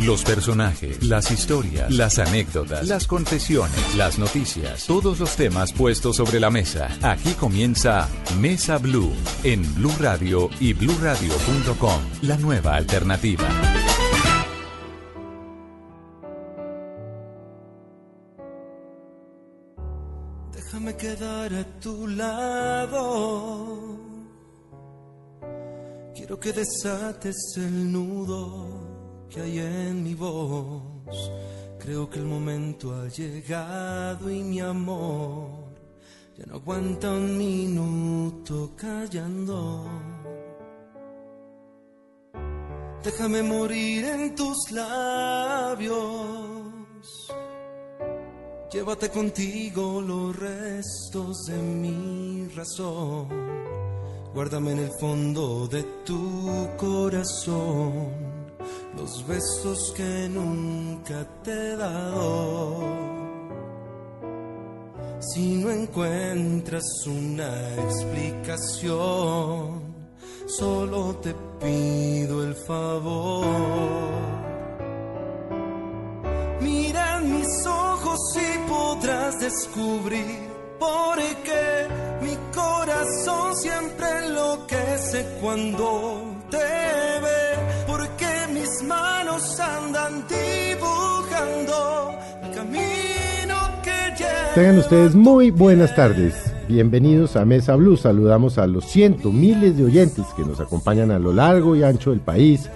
Los personajes, las historias, las anécdotas, las confesiones, las noticias, todos los temas puestos sobre la mesa. Aquí comienza Mesa Blue en Blue Radio y bluradio.com, la nueva alternativa. Déjame quedar a tu lado. Quiero que desates el nudo que hay en mi voz. Creo que el momento ha llegado y mi amor ya no aguanta un minuto callando. Déjame morir en tus labios. Llévate contigo los restos de mi razón. Guárdame en el fondo de tu corazón los besos que nunca te he dado. Si no encuentras una explicación, solo te pido el favor. Mira mis ojos y podrás descubrir por qué mi corazón siempre enloquece cuando te ve Tengan ustedes muy buenas tardes. Bienvenidos a Mesa Blue. Saludamos a los cientos, miles de oyentes que nos acompañan a lo largo y ancho del país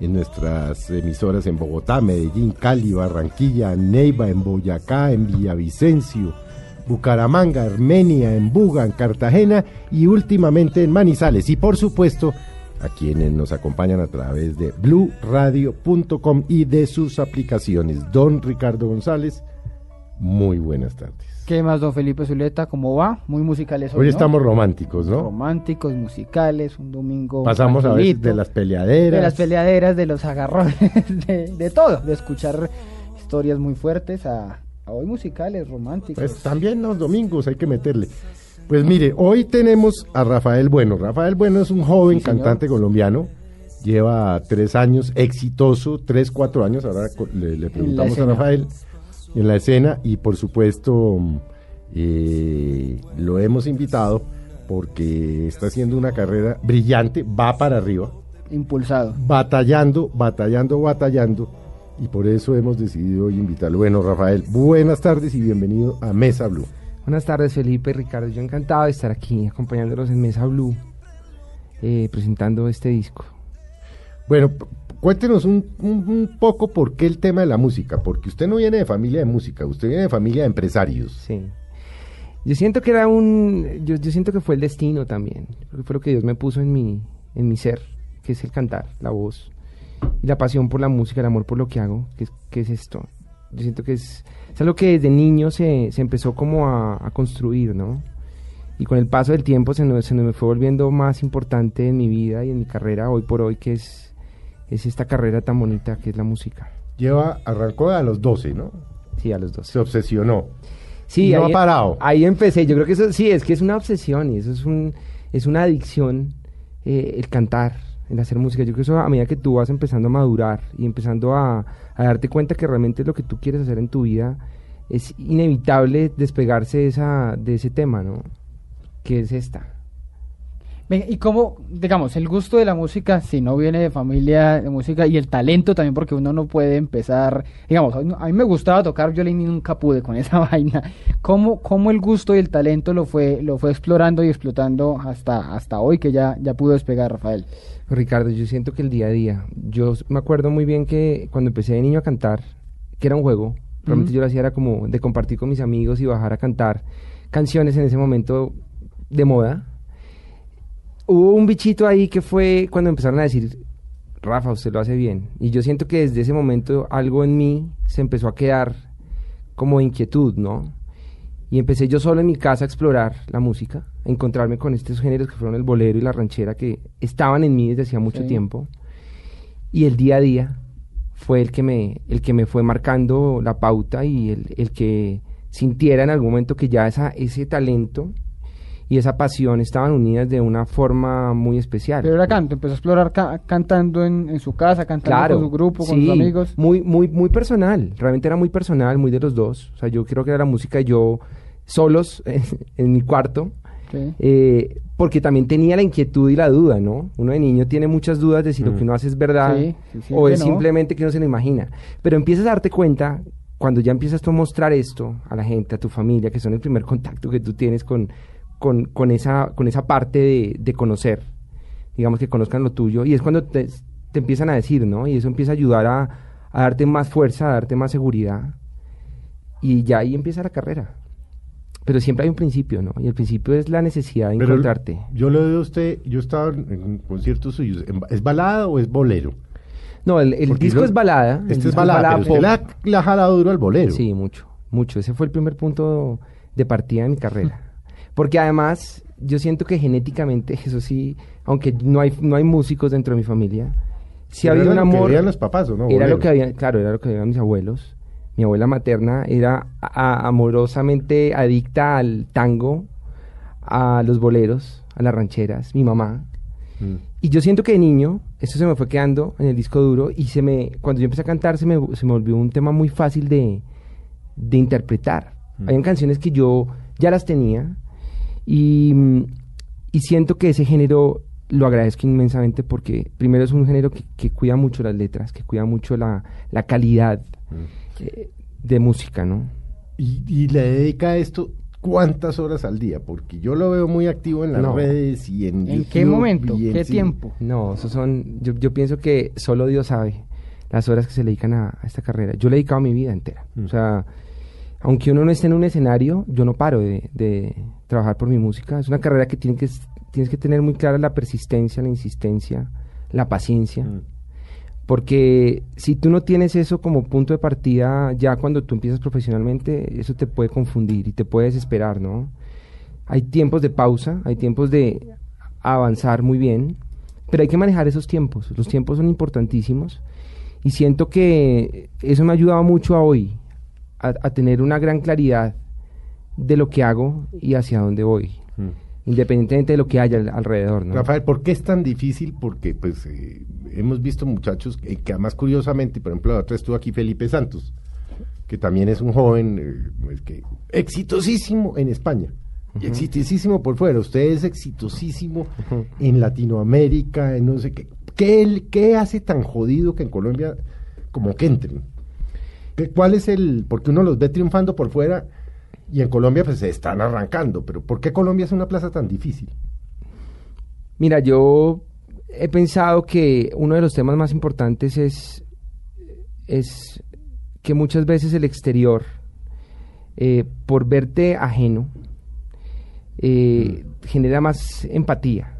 en nuestras emisoras en Bogotá, Medellín, Cali, Barranquilla, Neiva, en Boyacá, en Villavicencio, Bucaramanga, Armenia, en Buga, en Cartagena y últimamente en Manizales. Y por supuesto, a quienes nos acompañan a través de bluradio.com y de sus aplicaciones. Don Ricardo González, muy buenas tardes. ¿Qué más, don Felipe Zuleta? ¿Cómo va? Muy musicales hoy. Hoy estamos románticos, ¿no? Románticos, musicales, un domingo. Pasamos a ver de las peleaderas. De las peleaderas, de los agarrones, de, todo, de escuchar historias muy fuertes a, a hoy musicales, románticos. Pues también los domingos hay que meterle. Pues mire, hoy tenemos a Rafael Bueno. Rafael Bueno es un joven cantante colombiano, lleva tres años, exitoso, tres, cuatro años, ahora le, preguntamos a Rafael en la escena y por supuesto eh, lo hemos invitado porque está haciendo una carrera brillante, va para arriba. Impulsado. Batallando, batallando, batallando. Y por eso hemos decidido hoy invitarlo. Bueno, Rafael, buenas tardes y bienvenido a Mesa Blue. Buenas tardes Felipe, Ricardo, yo encantado de estar aquí acompañándolos en Mesa Blue, eh, presentando este disco. Bueno, cuéntenos un, poco por qué el tema de la música, porque usted no viene de familia de música, usted viene de familia de empresarios. Sí. Yo siento que era un, yo, siento que fue el destino también, porque fue lo que Dios me puso en mi, en mi ser, que es el cantar, la voz, y la pasión por la música, el amor por lo que hago, que, que es esto. Yo siento que es es algo que desde niño se, se empezó como a, construir, ¿no? Y con el paso del tiempo se, nos, se me fue volviendo más importante en mi vida y en mi carrera hoy por hoy, que es, es esta carrera tan bonita que es la música. Lleva, arrancó a los 12, ¿no? Sí, a los 12. Se obsesionó. Sí, no ha parado. Ahí empecé. Yo creo que eso sí, es que es una obsesión y eso es, un, es una adicción eh, el cantar, el hacer música. Yo creo que eso a medida que tú vas empezando a madurar y empezando a, a darte cuenta que realmente lo que tú quieres hacer en tu vida es inevitable despegarse de, esa, de ese tema, ¿no? Que es esta. Y cómo, digamos, el gusto de la música, si no viene de familia de música, y el talento también, porque uno no puede empezar, digamos, a mí me gustaba tocar violín y nunca pude con esa vaina. ¿Cómo, cómo el gusto y el talento lo fue, lo fue explorando y explotando hasta, hasta hoy que ya, ya pudo despegar, Rafael? Ricardo, yo siento que el día a día, yo me acuerdo muy bien que cuando empecé de niño a cantar, que era un juego, realmente yo lo hacía era como de compartir con mis amigos y bajar a cantar canciones en ese momento de moda. Hubo un bichito ahí que fue cuando empezaron a decir, Rafa, usted lo hace bien. Y yo siento que desde ese momento algo en mí se empezó a quedar como inquietud, ¿no? Y empecé yo solo en mi casa a explorar la música, a encontrarme con estos géneros que fueron el bolero y la ranchera que estaban en mí desde hacía mucho tiempo. Y el día a día fue el que me, el que me fue marcando la pauta y el, el que sintiera en algún momento que ya esa, ese talento y esa pasión estaban unidas de una forma muy especial. Pero era canto, empezó a explorar ca- cantando en, en su casa, cantando Claro, con su grupo, con sí, sus amigos. Muy, muy, muy personal. Realmente era muy personal, muy de los dos. O sea, yo creo que era la música y yo solos en mi cuarto. Sí. eh, porque también tenía la inquietud y la duda, ¿no? Uno de niño tiene muchas dudas de si lo que uno hace es verdad Sí, sí, sí, o es no. simplemente que uno se lo imagina. Pero empiezas a darte cuenta cuando ya empiezas tú a mostrar esto a la gente, a tu familia, que son el primer contacto que tú tienes con, con, con esa, con esa parte de, de conocer, digamos que conozcan lo tuyo, y es cuando te, te empiezan a decir, ¿no? Y eso empieza a ayudar a, a darte más fuerza, a darte más seguridad, y ya ahí empieza la carrera. Pero siempre hay un principio, ¿no? Y el principio es la necesidad de Pero encontrarte. yo lo veo a usted, yo estaba en un concierto suyo, ¿en- ¿es balada o es bolero? No, el, el Porque disco yo- es balada. Este es balada, pero usted la, la ha jalado duro al bolero. Sí, mucho, mucho. Ese fue el primer punto de partida de mi carrera. Porque además, yo siento que genéticamente, eso sí, aunque no hay, no hay músicos dentro de mi familia, sí Pero había un era lo que amor. los papás, ¿o no? Era lo que había, claro, era lo que veían mis abuelos. Mi abuela materna era a- amorosamente adicta al tango, a los boleros, a las rancheras, mi mamá. Mm. Y yo siento que de niño, eso se me fue quedando en el disco duro y se me, cuando yo empecé a cantar se me, se me volvió un tema muy fácil de, de interpretar. Mm. Habían canciones que yo ya las tenía y, y siento que ese género lo agradezco inmensamente porque primero es un género que, que cuida mucho las letras, que cuida mucho la, la calidad Mm. eh, de música, ¿no? Y, y le dedica a esto cuántas horas al día, porque yo lo veo muy activo en las No. redes y en ¿En qué momento? en- ¿Qué tiempo? No, eso son, yo, yo pienso que solo Dios sabe las horas que se le dedican a, a esta carrera. Yo le he dedicado mi vida entera. Mm. O sea, aunque uno no esté en un escenario, yo no paro de, de trabajar por mi música. Es una carrera que, tiene que s- tienes que tener muy clara la persistencia, la insistencia, la paciencia. Mm. Porque si tú no tienes eso como punto de partida, ya cuando tú empiezas profesionalmente, eso te puede confundir y te puede desesperar, ¿no? Hay tiempos de pausa, hay tiempos de avanzar muy bien, pero hay que manejar esos tiempos. Los tiempos son importantísimos y siento que eso me ha ayudado mucho a hoy, a, a tener una gran claridad de lo que hago y hacia dónde voy, Mm. independientemente de lo que haya al- alrededor, ¿no? Rafael, ¿por qué es tan difícil? Porque pues eh, hemos visto muchachos eh, que además curiosamente, por ejemplo, la otra estuvo aquí Felipe Santos, que también es un joven eh, pues, que exitosísimo en España. Y exitosísimo por fuera, usted es exitosísimo en Latinoamérica, en no sé qué. ¿Qué, qué hace tan jodido que en Colombia como que entren? ¿Qué- ¿Cuál es el...? Porque uno los ve triunfando por fuera y en Colombia pues se están arrancando, pero ¿por qué Colombia es una plaza tan difícil? Mira, yo he pensado que uno de los temas más importantes es, es que muchas veces el exterior, eh, por verte ajeno, eh, genera más empatía.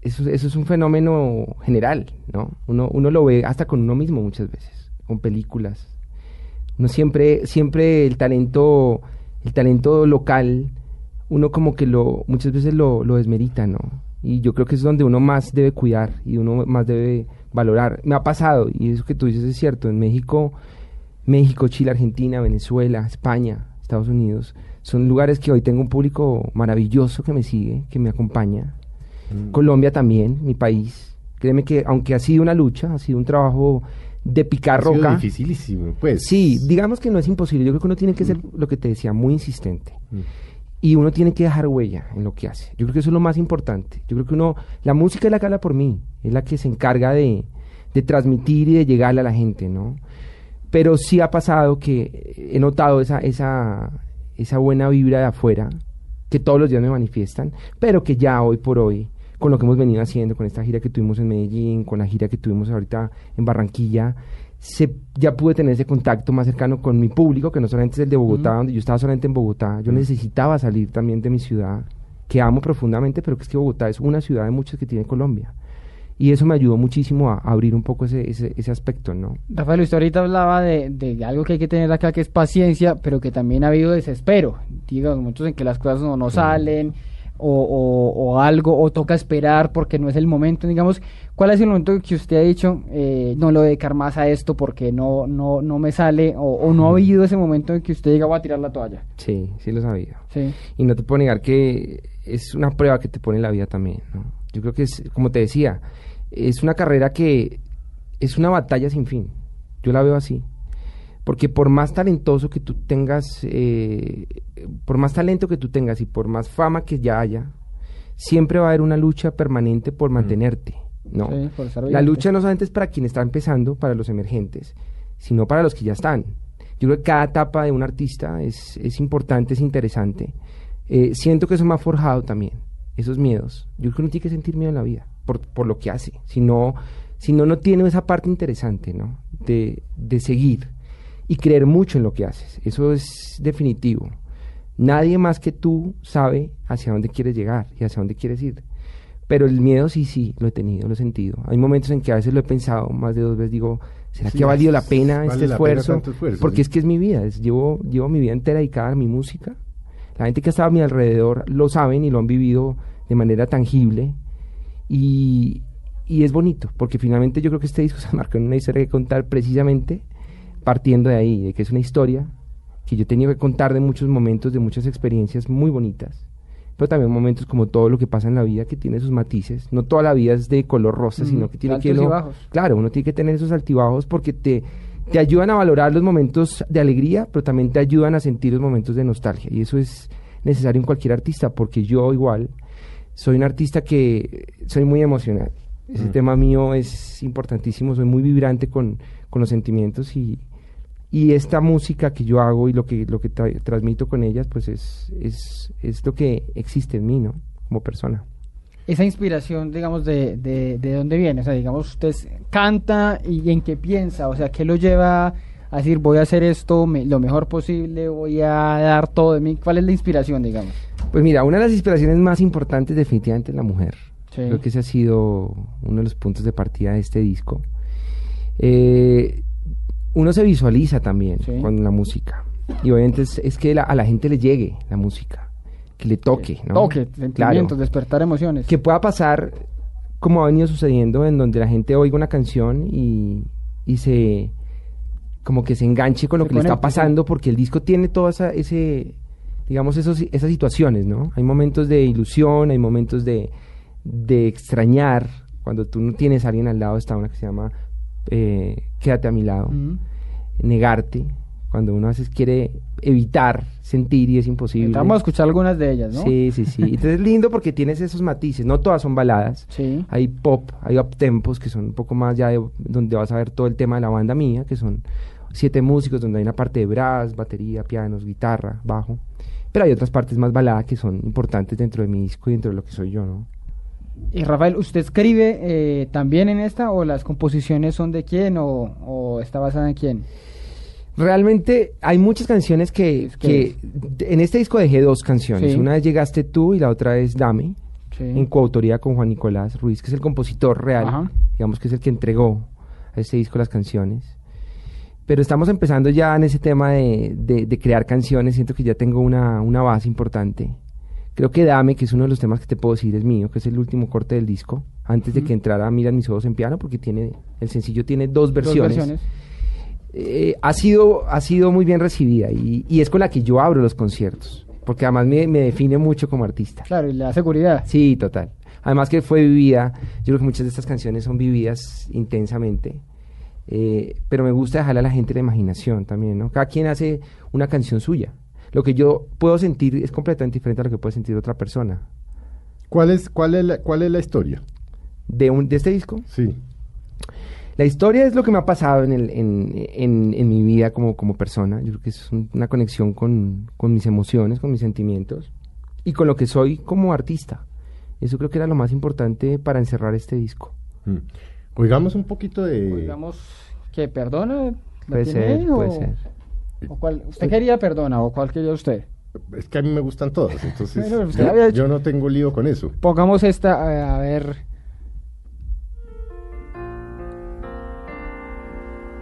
Eso, eso es un fenómeno general, ¿no? Uno, uno lo ve hasta con uno mismo muchas veces, con películas. Uno siempre, siempre el talento, el talento local, uno como que lo, muchas veces lo, lo desmerita, ¿no? Y yo creo que es donde uno más debe cuidar y uno más debe valorar. Me ha pasado, y eso que tú dices es cierto, en México, México, Chile, Argentina, Venezuela, España, Estados Unidos, son lugares que hoy tengo un público maravilloso que me sigue, que me acompaña. Colombia también, mi país. Créeme que aunque ha sido una lucha, ha sido un trabajo de picar roca. dificilísimo, pues. Sí, digamos que no es imposible. Yo creo que uno tiene que ser, lo que te decía, muy insistente. Mm. Y uno tiene que dejar huella en lo que hace. Yo creo que eso es lo más importante. Yo creo que uno, la música es la que habla por mí, es la que se encarga de, de transmitir y de llegarle a la gente, ¿no? Pero sí ha pasado que he notado esa, esa, esa buena vibra de afuera, que todos los días me manifiestan, pero que ya hoy por hoy, con lo que hemos venido haciendo, con esta gira que tuvimos en Medellín, con la gira que tuvimos ahorita en Barranquilla, se, ya pude tener ese contacto más cercano con mi público, que no solamente es el de Bogotá, donde yo estaba solamente en Bogotá, yo necesitaba salir también de mi ciudad, que amo profundamente, pero que es que Bogotá es una ciudad de muchas que tiene Colombia. Y eso me ayudó muchísimo a, abrir un poco ese, ese, ese aspecto, ¿no? Rafael, usted ahorita hablaba de, de algo que hay que tener acá, que es paciencia, pero que también ha habido desespero. Digamos, muchos en que las cosas no, no salen, o, o- o algo, o toca esperar porque no es el momento, digamos, ¿cuál es el momento que usted ha dicho, eh, no lo voy a dedicar más a esto porque no, no, no me sale, o, o no ha habido ese momento en que usted diga, voy a tirar la toalla? Sí, sí lo sabía. Sí. Y no te puedo negar que es una prueba que te pone la vida también, ¿no? Yo creo que es, como te decía, es una carrera que es una batalla sin fin. Yo la veo así. Porque por más talentoso que tú tengas, eh, por más talento que tú tengas y por más fama que ya haya, siempre va a haber una lucha permanente por mantenerte, ¿no? Sí, por estar La lucha no solamente es para quien está empezando, para los emergentes, sino para los que ya están. Yo creo que cada etapa de un artista es, es importante, es interesante. Eh, siento que eso me ha forjado también, esos miedos. Yo creo que uno tiene que sentir miedo en la vida, por, por lo que hace. Si no, si no, no tiene esa parte interesante, ¿no? De, de seguir y creer mucho en lo que haces. Eso es definitivo. Nadie más que tú sabe hacia dónde quieres llegar y hacia dónde quieres ir. Pero el miedo sí, sí, lo he tenido, lo he sentido. Hay momentos en que a veces lo he pensado más de dos veces, digo, ¿será Sí, que ha valido la pena vale este la esfuerzo? Porque sí. es que es mi vida, es- llevo, llevo mi vida entera dedicada a mi música. La gente que está a mi alrededor lo saben y lo han vivido de manera tangible. Y, y es bonito, porque finalmente yo creo que este disco se marca en una historia que contar precisamente partiendo de ahí, de que es una historia que yo he tenido que contar de muchos momentos, de muchas experiencias muy bonitas, pero también momentos como todo lo que pasa en la vida que tiene sus matices. No toda la vida es de color rosa, Mm, sino que tiene que uno- bajos. Claro, uno tiene que tener esos altibajos porque te, te ayudan a valorar los momentos de alegría, pero también te ayudan a sentir los momentos de nostalgia. Y eso es necesario en cualquier artista, porque yo igual soy un artista que soy muy emocional. Ese Mm. tema mío es importantísimo, soy muy vibrante con, con los sentimientos y, y esta música que yo hago y lo que, lo que tra- transmito con ellas, pues es, es, es lo que existe en mí, ¿no? Como persona. Esa inspiración, digamos, de, de, de dónde viene, o sea, digamos, usted canta y en qué piensa, o sea, ¿qué lo lleva a decir, voy a hacer esto me- lo mejor posible, voy a dar todo de mí? ¿Cuál es la inspiración, digamos? Pues mira, una de las inspiraciones más importantes definitivamente es la mujer. Sí. Creo que ese ha sido uno de los puntos de partida de este disco. Eh, uno se visualiza también Sí. con la música. Y obviamente es, es que la- a la gente le llegue la música, que le toque. ¿no? Toque, sentimientos, Claro. despertar emociones. Que pueda pasar como ha venido sucediendo, en donde la gente oiga una canción y, y se como que se enganche con lo Se que le está sí. pasando, porque el disco tiene todas esa, ese, digamos, esos, esas situaciones, ¿no? Hay momentos de ilusión, hay momentos de, de extrañar, cuando tú no tienes a alguien al lado, está una que se llama eh, Quédate a mi lado, negarte, cuando uno a veces quiere evitar sentir y es imposible. Vamos a escuchar algunas de ellas, ¿no? Sí, sí, sí. Entonces es lindo porque tienes esos matices. No todas son baladas. Sí. Hay pop, hay uptempos que son un poco más ya de, donde vas a ver todo el tema de la banda mía, que son siete músicos donde hay una parte de brass, batería, pianos, guitarra, bajo. Pero hay otras partes más baladas que son importantes dentro de mi disco y dentro de lo que soy yo, ¿no? Y Rafael, ¿usted escribe eh, también en esta o las composiciones son de quién o, o está basada en quién? Realmente hay muchas canciones que, en este disco dejé dos canciones. Sí. Una es Llegaste tú y la otra es Dame, Sí. en coautoría con Juan Nicolás Ruiz, que es el compositor real, Ajá. digamos que es el que entregó a este disco las canciones. Pero estamos empezando ya en ese tema de, de- de crear canciones, siento que ya tengo una, una base importante. Creo que Dame, que es uno de los temas que te puedo decir, es mío, que es el último corte del disco, antes de que entrara Miran mis ojos en piano, porque tiene el sencillo tiene dos Dos versiones. Eh, ha, sido, ha sido muy bien recibida y, y es con la que yo abro los conciertos, porque además me, me define mucho como artista. Claro, y le da seguridad. Sí, total. Además que fue vivida, yo creo que muchas de estas canciones son vividas intensamente, eh, pero me gusta dejarle a la gente la imaginación también, ¿no? Cada quien hace una canción suya. Lo que yo puedo sentir es completamente diferente a lo que puede sentir otra persona. ¿Cuál es, cuál es, la, cuál es la historia? De, un, de este disco, Sí. La historia es lo que me ha pasado en, el, en, en- en mi vida como, como persona. Yo creo que es un- una conexión con, con mis emociones, con mis sentimientos y con lo que soy como artista. Eso creo que era lo más importante para encerrar este disco. Mm. Oigamos un poquito de... Digamos que perdona. ¿la Puede tiene ser, ahí puede o- ser. ¿Usted quería perdona o cuál quería usted? Es que a mí me gustan todas, entonces yo, no tengo lío con eso. Pongamos esta, a ver.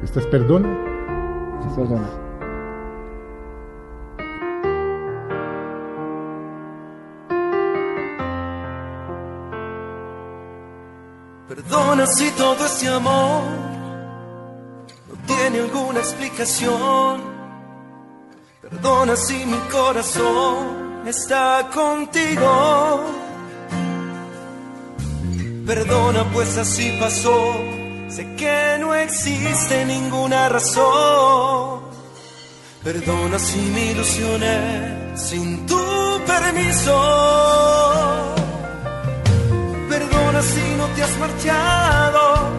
¿Esta es perdona? Sí, es perdona. Perdona si todo este amor no tiene alguna explicación Perdona si mi corazón está contigo. Perdona pues así pasó. Sé que no existe ninguna razón. Perdona si me ilusioné sin tu permiso. Perdona si no te has marchado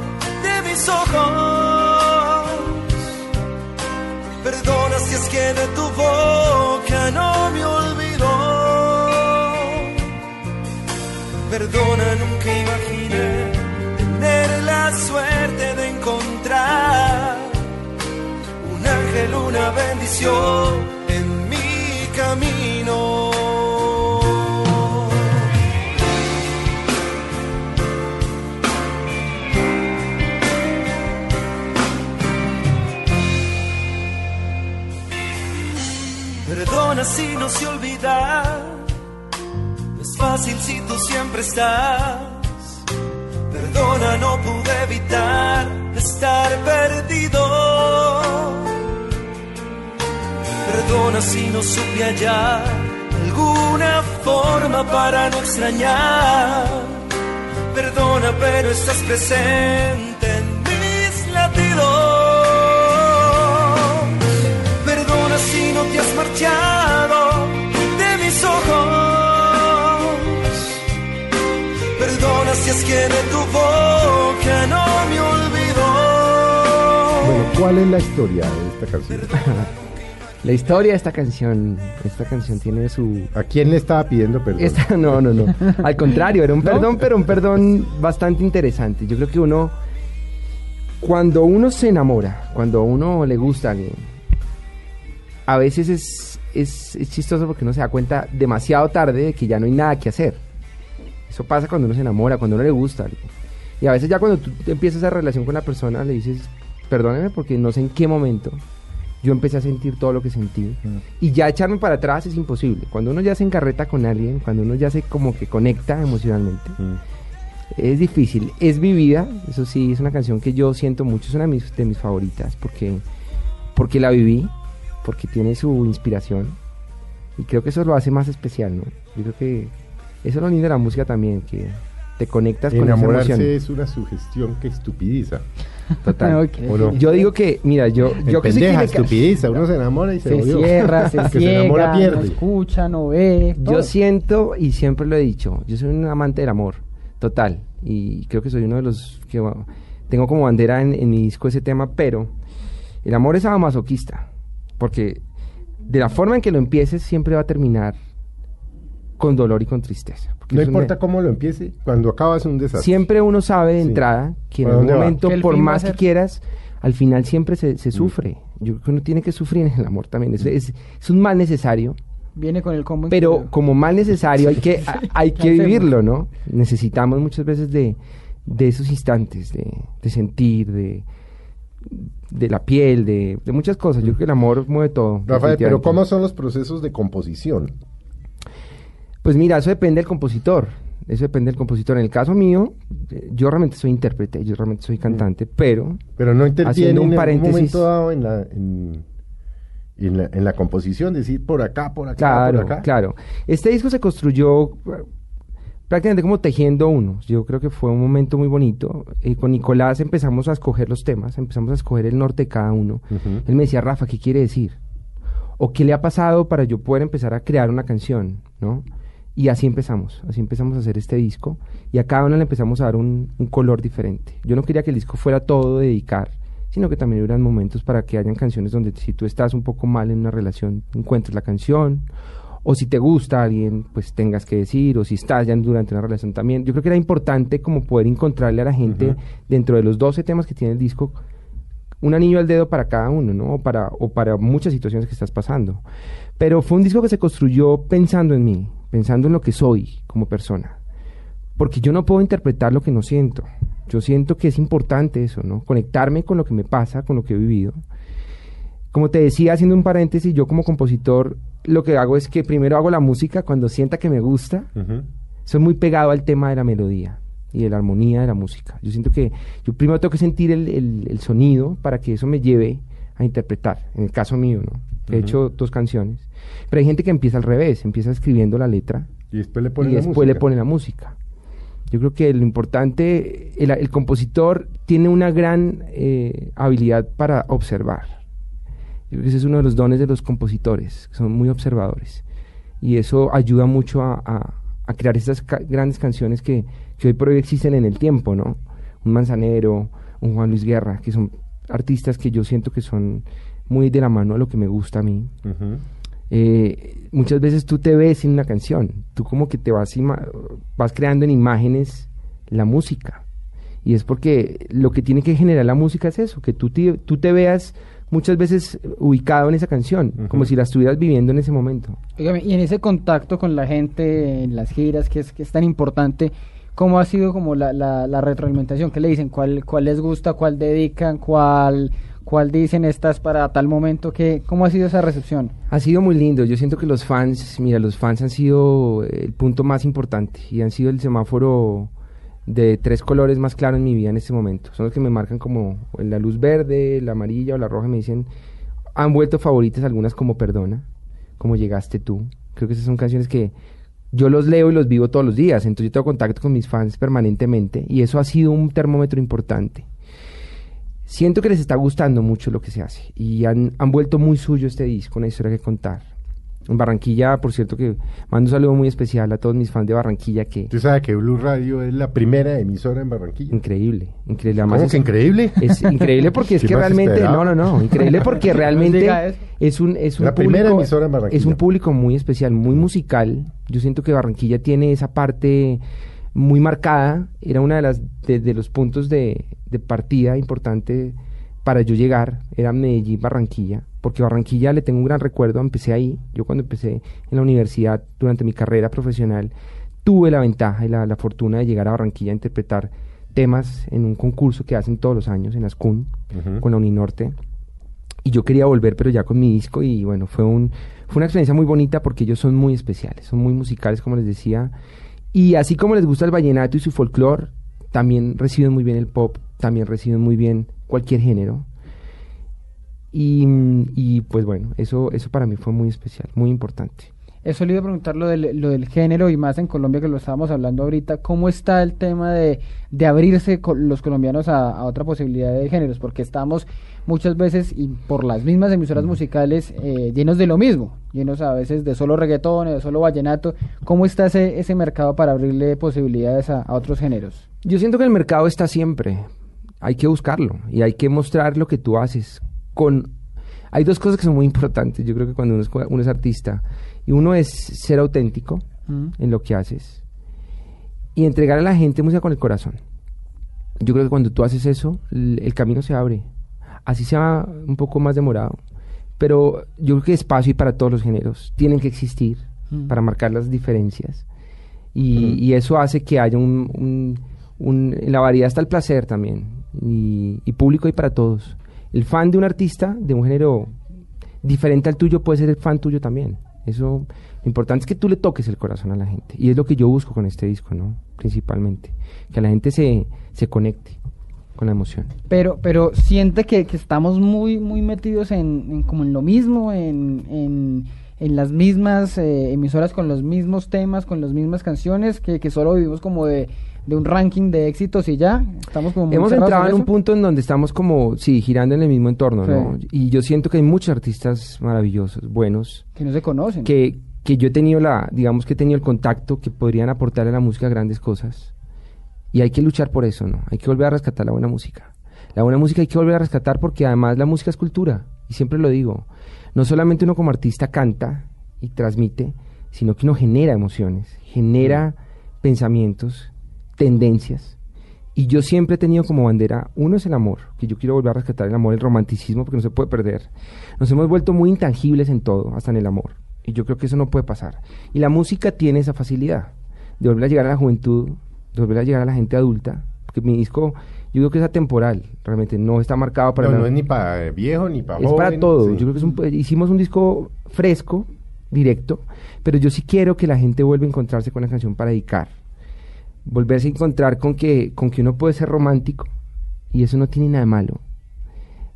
de mis ojos. Perdona si es que de tu boca no me olvidó. Perdona, nunca imaginé tener la suerte de encontrar un ángel, una bendición en mi camino. Perdona si no se olvida, es fácil si tú siempre estás. Perdona, no pude evitar estar perdido. Perdona si no supe hallar alguna forma para no extrañar. Perdona, pero estás presente en mis latidos. Perdona si no te has marchado Perdona si es que de tu boca no me olvidó. Bueno, ¿cuál es la historia de esta canción? La historia de esta canción, esta canción tiene su... ¿A quién le estaba pidiendo perdón? Esta, no, no, no. Al contrario, era un perdón, pero un perdón bastante interesante. Yo creo que uno, cuando uno se enamora, cuando a uno le gusta a alguien, a veces es, es, es chistoso porque uno se da cuenta demasiado tarde de que ya no hay nada que hacer. Eso pasa cuando uno se enamora, cuando uno le gusta algo. Y a veces ya cuando tú empiezas esa relación con la persona, le dices, perdóneme porque no sé en qué momento yo empecé a sentir todo lo que sentí. Y ya echarme para atrás es imposible. Cuando uno ya se encarreta con alguien, cuando uno ya se como que conecta emocionalmente, Mm. es difícil. Es vivida, eso sí, es una canción que yo siento mucho, es una de mis, de mis favoritas porque, porque la viví, porque tiene su inspiración. Y creo que eso lo hace más especial, ¿no? Yo creo que eso es lo lindo de la música también, que te conectas con esa Enamorarse emoción. es una sugestión que estupidiza. Total. Yo digo que, mira, yo, yo que pendeja, química- estupidiza. Uno se enamora y se, Se cierra, se que se enamora ciega, no pierde. escucha, no ve. Yo siento y siempre lo he dicho, yo soy un amante del amor, total, y creo que soy uno de los que bueno, tengo como bandera en, en mi disco ese tema, pero el amor es masoquista, porque de la forma en que lo empieces siempre va a terminar con dolor y con tristeza. No importa cómo lo empiece, cuando acabas un desastre. Siempre uno sabe de Sí. entrada que en ¿Para algún momento, Que por más que quieras, al final siempre se, se sufre. Yo creo que uno tiene que sufrir en el amor también. Es, es- es un mal necesario, Viene con el combo. pero incluido. como mal necesario hay que, a- hay que vivirlo, ¿no? Necesitamos muchas veces de, de esos instantes, de, de sentir, de, de la piel, de, de muchas cosas. Yo creo que el amor mueve todo. Rafael, pero. ¿cómo son los procesos de composición? Pues mira, eso depende del compositor. Eso depende del compositor. En el caso mío, yo realmente soy intérprete, yo realmente soy cantante, pero Pero no Haciendo un en paréntesis. momento dado en la, en, en la, en la composición, decir por acá, por acá, Claro, por acá. claro. Este disco se construyó eh, prácticamente como tejiendo uno. Yo creo que fue un momento muy bonito. Eh, con Nicolás empezamos a escoger los temas, empezamos a escoger el norte de cada uno. Él me decía, Rafa, ¿qué quiere decir? ¿O qué le ha pasado para yo poder empezar a crear una canción? ¿no? Y así empezamos, así empezamos a hacer este disco. Y a cada uno le empezamos a dar un, un color diferente. Yo no quería que el disco fuera todo de dedicar, sino que también hubieran momentos para que hayan canciones donde si tú estás un poco mal en una relación, encuentres la canción. O si te gusta alguien, pues tengas que decir, o si estás ya durante una relación también. Yo creo que era importante como poder encontrarle a la gente dentro de los 12 temas que tiene el disco, un anillo al dedo para cada uno, ¿no? O para, o para muchas situaciones que estás pasando. Pero fue un disco que se construyó pensando en mí, pensando en lo que soy como persona. Porque yo no puedo interpretar lo que no siento. Yo siento que es importante eso, ¿no? Conectarme con lo que me pasa, con lo que he vivido. Como te decía, haciendo un paréntesis, yo como compositor lo que hago es que primero hago la música cuando sienta que me gusta, soy muy pegado al tema de la melodía. y de la armonía de la música. Yo siento que yo primero tengo que sentir el, el, sonido para que eso me lleve a interpretar, en el caso mío, ¿no? He hecho dos canciones, pero hay gente que empieza al revés, empieza escribiendo la letra y después le pone, y la, después música. le pone la música. Yo creo que lo importante, el, el compositor tiene una gran eh, habilidad para observar. Yo creo que ese es uno de los dones de los compositores, que son muy observadores. Y eso ayuda mucho a, a, a crear estas ca grandes canciones que, que, hoy por hoy existen en el tiempo, ¿no? Un Manzanero, un Juan Luis Guerra, que son artistas que yo siento que son muy de la mano a lo que me gusta a mí. Uh -huh. Eh, muchas veces tú te ves en una canción, tú como que te vas, vas creando en imágenes la música. Y es porque lo que tiene que generar la música es eso, que tú te, tú te veas muchas veces ubicado en esa canción, uh -huh. como si la estuvieras viviendo en ese momento. Oígame, y en ese contacto con la gente, en las giras, que es, que es tan importante, ¿cómo ha sido como la, la, la retroalimentación? ¿Qué le dicen? ¿Cuál, ¿Cuál les gusta? ¿Cuál dedican? ¿Cuál, cuál dicen estas para tal momento? ¿Qué, ¿Cómo ha sido esa recepción? Ha sido muy lindo. Yo siento que los fans, mira, los fans han sido el punto más importante y han sido el semáforo de tres colores más claro en mi vida en este momento. Son los que me marcan como la luz verde, la amarilla o la roja. Me dicen, han vuelto favoritas algunas como Perdona, como Llegaste tú. Creo que esas son canciones que yo los leo y los vivo todos los días. Entonces yo tengo contacto con mis fans permanentemente y eso ha sido un termómetro importante. Siento que les está gustando mucho lo que se hace y han, han vuelto muy suyo este disco, una historia que contar. En Barranquilla, por cierto, que mando un saludo muy especial a todos mis fans de Barranquilla que... Usted sabe que Blue Radio es la primera emisora en Barranquilla. Increíble, increíble. Además es, que increíble? Es increíble porque es que realmente... No, no, no, increíble porque realmente es un, es un la público... primera emisora en Barranquilla. Es un público muy especial, muy musical. Yo siento que Barranquilla tiene esa parte muy marcada. Era una de las de, de los puntos de, de partida importante para yo llegar. Era Medellín, Barranquilla porque Barranquilla le tengo un gran recuerdo, empecé ahí, yo cuando empecé en la universidad, durante mi carrera profesional, tuve la ventaja y la, la fortuna de llegar a Barranquilla a interpretar temas en un concurso que hacen todos los años en Ascun, uh -huh. con la Uninorte, y yo quería volver, pero ya con mi disco, y bueno, fue, un, fue una experiencia muy bonita porque ellos son muy especiales, son muy musicales, como les decía, y así como les gusta el vallenato y su folclore, también reciben muy bien el pop, también reciben muy bien cualquier género, y, y, pues bueno, eso, eso para mí fue muy especial, muy importante. Eso le iba a preguntar lo del, lo del género y más en Colombia que lo estábamos hablando ahorita, ¿cómo está el tema de, de abrirse los colombianos a, a, otra posibilidad de géneros? Porque estamos muchas veces y por las mismas emisoras musicales eh, llenos de lo mismo, llenos a veces de solo reggaetón, de solo vallenato. ¿Cómo está ese, ese mercado para abrirle posibilidades a, a otros géneros? Yo siento que el mercado está siempre, hay que buscarlo y hay que mostrar lo que tú haces con hay dos cosas que son muy importantes yo creo que cuando uno es, uno es artista y uno es ser auténtico mm. en lo que haces y entregar a la gente música con el corazón. Yo creo que cuando tú haces eso el, el camino se abre. Así sea un poco más demorado. Pero yo creo que espacio y para todos los géneros. Tienen que existir mm. para marcar las diferencias. Y, y, eso hace que haya un, un, un en la variedad está el placer también. Y, y público y para todos. El fan de un artista, de un género diferente al tuyo, puede ser el fan tuyo también. Eso, lo importante es que tú le toques el corazón a la gente. Y es lo que yo busco con este disco, ¿no? Principalmente. Que la gente se, se conecte con la emoción. Pero, pero siente que, que estamos muy, muy metidos en, como en lo mismo, en, en, en las mismas eh, emisoras con los mismos temas, con las mismas canciones, que, que solo vivimos como de de un ranking de éxitos y ya estamos como hemos entrado en, un punto en donde estamos como sí girando en el mismo entorno sí. no y yo siento que hay muchos artistas maravillosos buenos que no se conocen. que que yo he tenido la digamos que he tenido el contacto que podrían aportarle a la música grandes cosas. Y hay que luchar por eso no hay que volver a rescatar la buena música. La buena música hay que volver a rescatar porque además la música es cultura y siempre lo digo. No solamente uno como artista canta y transmite sino que uno genera emociones genera pensamientos tendencias. Y yo siempre he tenido como bandera, uno es el amor, que yo quiero volver a rescatar el amor, el romanticismo, porque no se puede perder. Nos hemos vuelto muy intangibles en todo, hasta en el amor. Y yo creo que eso no puede pasar. Y la música tiene esa facilidad de volver a llegar a la juventud, de volver a llegar a la gente adulta, porque mi disco, yo creo que es atemporal, realmente no está marcado para... No, la... no es ni para viejo ni para Es joven, para todo. sí. Yo creo que es un, hicimos un disco fresco, directo, pero yo sí quiero que la gente vuelva a encontrarse con la canción para dedicar volverse a encontrar con que, con que uno puede ser romántico y eso no tiene nada de malo.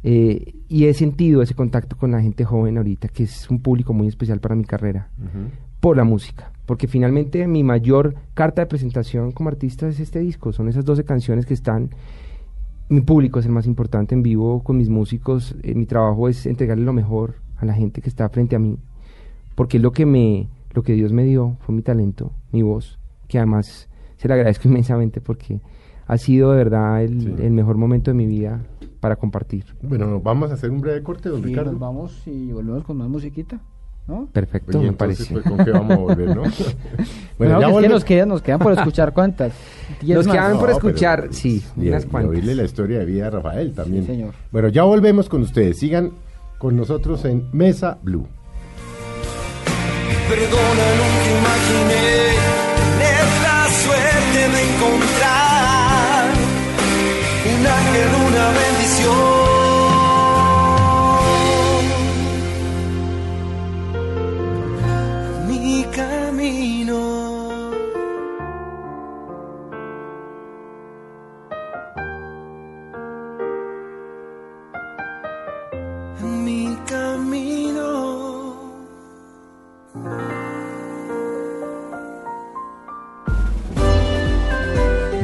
Eh, y he sentido ese contacto con la gente joven ahorita, que es un público muy especial para mi carrera, por la música. Porque finalmente mi mayor carta de presentación como artista es este disco, son esas 12 canciones que están. Mi público es el más importante en vivo con mis músicos. Eh, mi trabajo es entregarle lo mejor a la gente que está frente a mí, porque lo que me, lo que Dios me dio fue mi talento, mi voz, que además se le agradezco inmensamente porque ha sido de verdad el, el mejor momento de mi vida para compartir. Bueno, vamos a hacer un breve corte, don Y Ricardo. nos vamos y volvemos con más musiquita, ¿no? Perfecto, Oye, me entonces, parece. pues, ¿con qué vamos a volver, no? Bueno, ya que es que nos quedan, nos quedan por escuchar cuántas. Nos más. quedan por escuchar, pero- sí, y- unas y cuantas. oírle la historia de vida de Rafael también. Sí, señor. Bueno, ya volvemos con ustedes. Sigan con nosotros en Mesa Blue. Perdona, nunca imaginé encontrar un ángel, una bendición.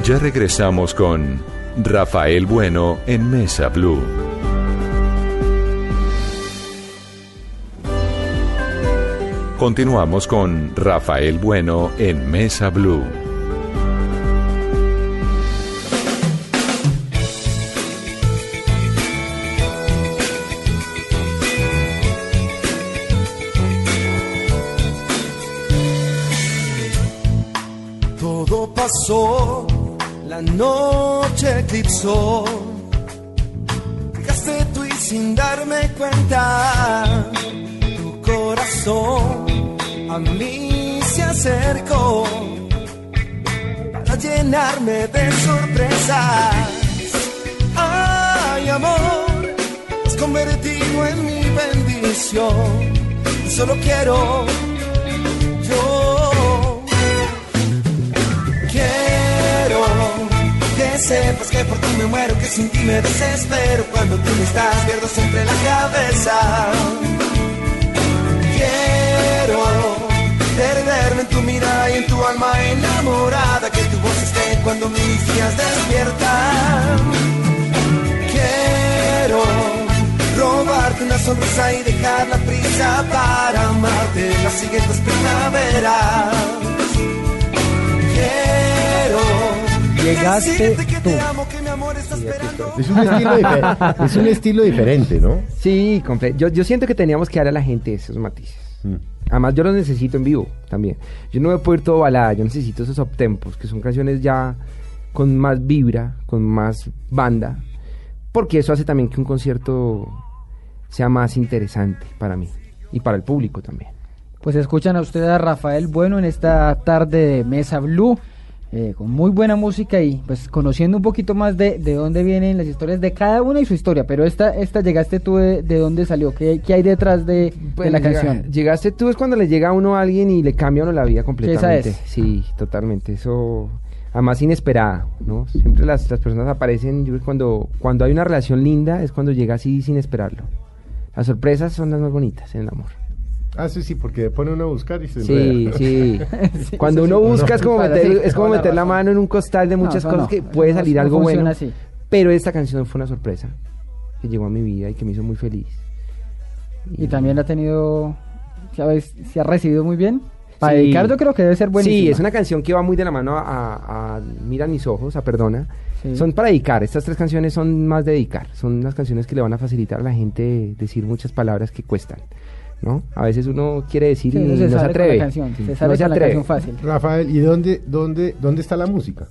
Ya regresamos con Rafael Bueno en Mesa Blue. Continuamos con Rafael Bueno en Mesa Blue. Todo pasó, la noche eclipsó. Llegaste tú y sin darme cuenta, tu corazón a mí se acercó para llenarme de sorpresas. Ay, amor, has convertido en mi bendición. Solo quiero que sepas que por ti me muero, que sin ti me desespero. Cuando tú no estás, pierdo siempre la cabeza. Quiero perderme en tu mirada y en tu alma enamorada. Que tu voz esté cuando mis días despiertan. Quiero robarte una sonrisa y dejar la prisa para amarte las siguientes primaveras. Llegaste tú. Es un estilo, difer- es un estilo diferente, ¿no? Sí, yo, yo siento que teníamos que dar a la gente esos matices. Mm. Además, yo los necesito en vivo también. Yo no me puedo ir todo balada, yo necesito esos uptempos, que son canciones ya con más vibra, con más banda, porque eso hace también que un concierto sea más interesante para mí y para el público también. Pues escuchan a ustedes a Rafael Bueno en esta tarde de Mesa Blue, eh, con muy buena música y pues conociendo un poquito más de, de dónde vienen las historias de cada una y su historia. Pero esta, esta llegaste tú de, de dónde salió, ¿Qué, qué hay detrás de, de la llega- canción? Llegaste tú es cuando le llega a uno a alguien y le cambia a uno la vida completamente. es. Sí, totalmente. Eso, además inesperada, ¿no? Siempre las, las personas aparecen, yo creo que cuando, cuando hay una relación linda es cuando llega así sin esperarlo. Las sorpresas son las más bonitas en el amor. Ah, sí, sí, porque pone uno a buscar y se Sí, enreda. sí. Sí, Cuando uno sí. busca es como meter, es como la meter la mano en un costal de No, muchas eso cosas no, que puede no- salir no algo bueno. así. Pero esta canción fue una sorpresa que llegó a mi vida y que me hizo muy feliz. Y también ha tenido, ¿sabes? Se ha recibido muy bien. Para Sí. dedicar yo creo que debe ser buenísima. Sí, es una canción que va muy de la mano a, a- a Mira mis ojos, a Perdona. Sí. Son para dedicar, estas tres canciones son más de dedicar. Son las canciones que le van a facilitar a la gente decir muchas palabras que cuestan. ¿No? A veces uno quiere decir Sí, y no se atreve. canción, se No sale se la atreve. canción fácil. Rafael, ¿y dónde, dónde, dónde está la música?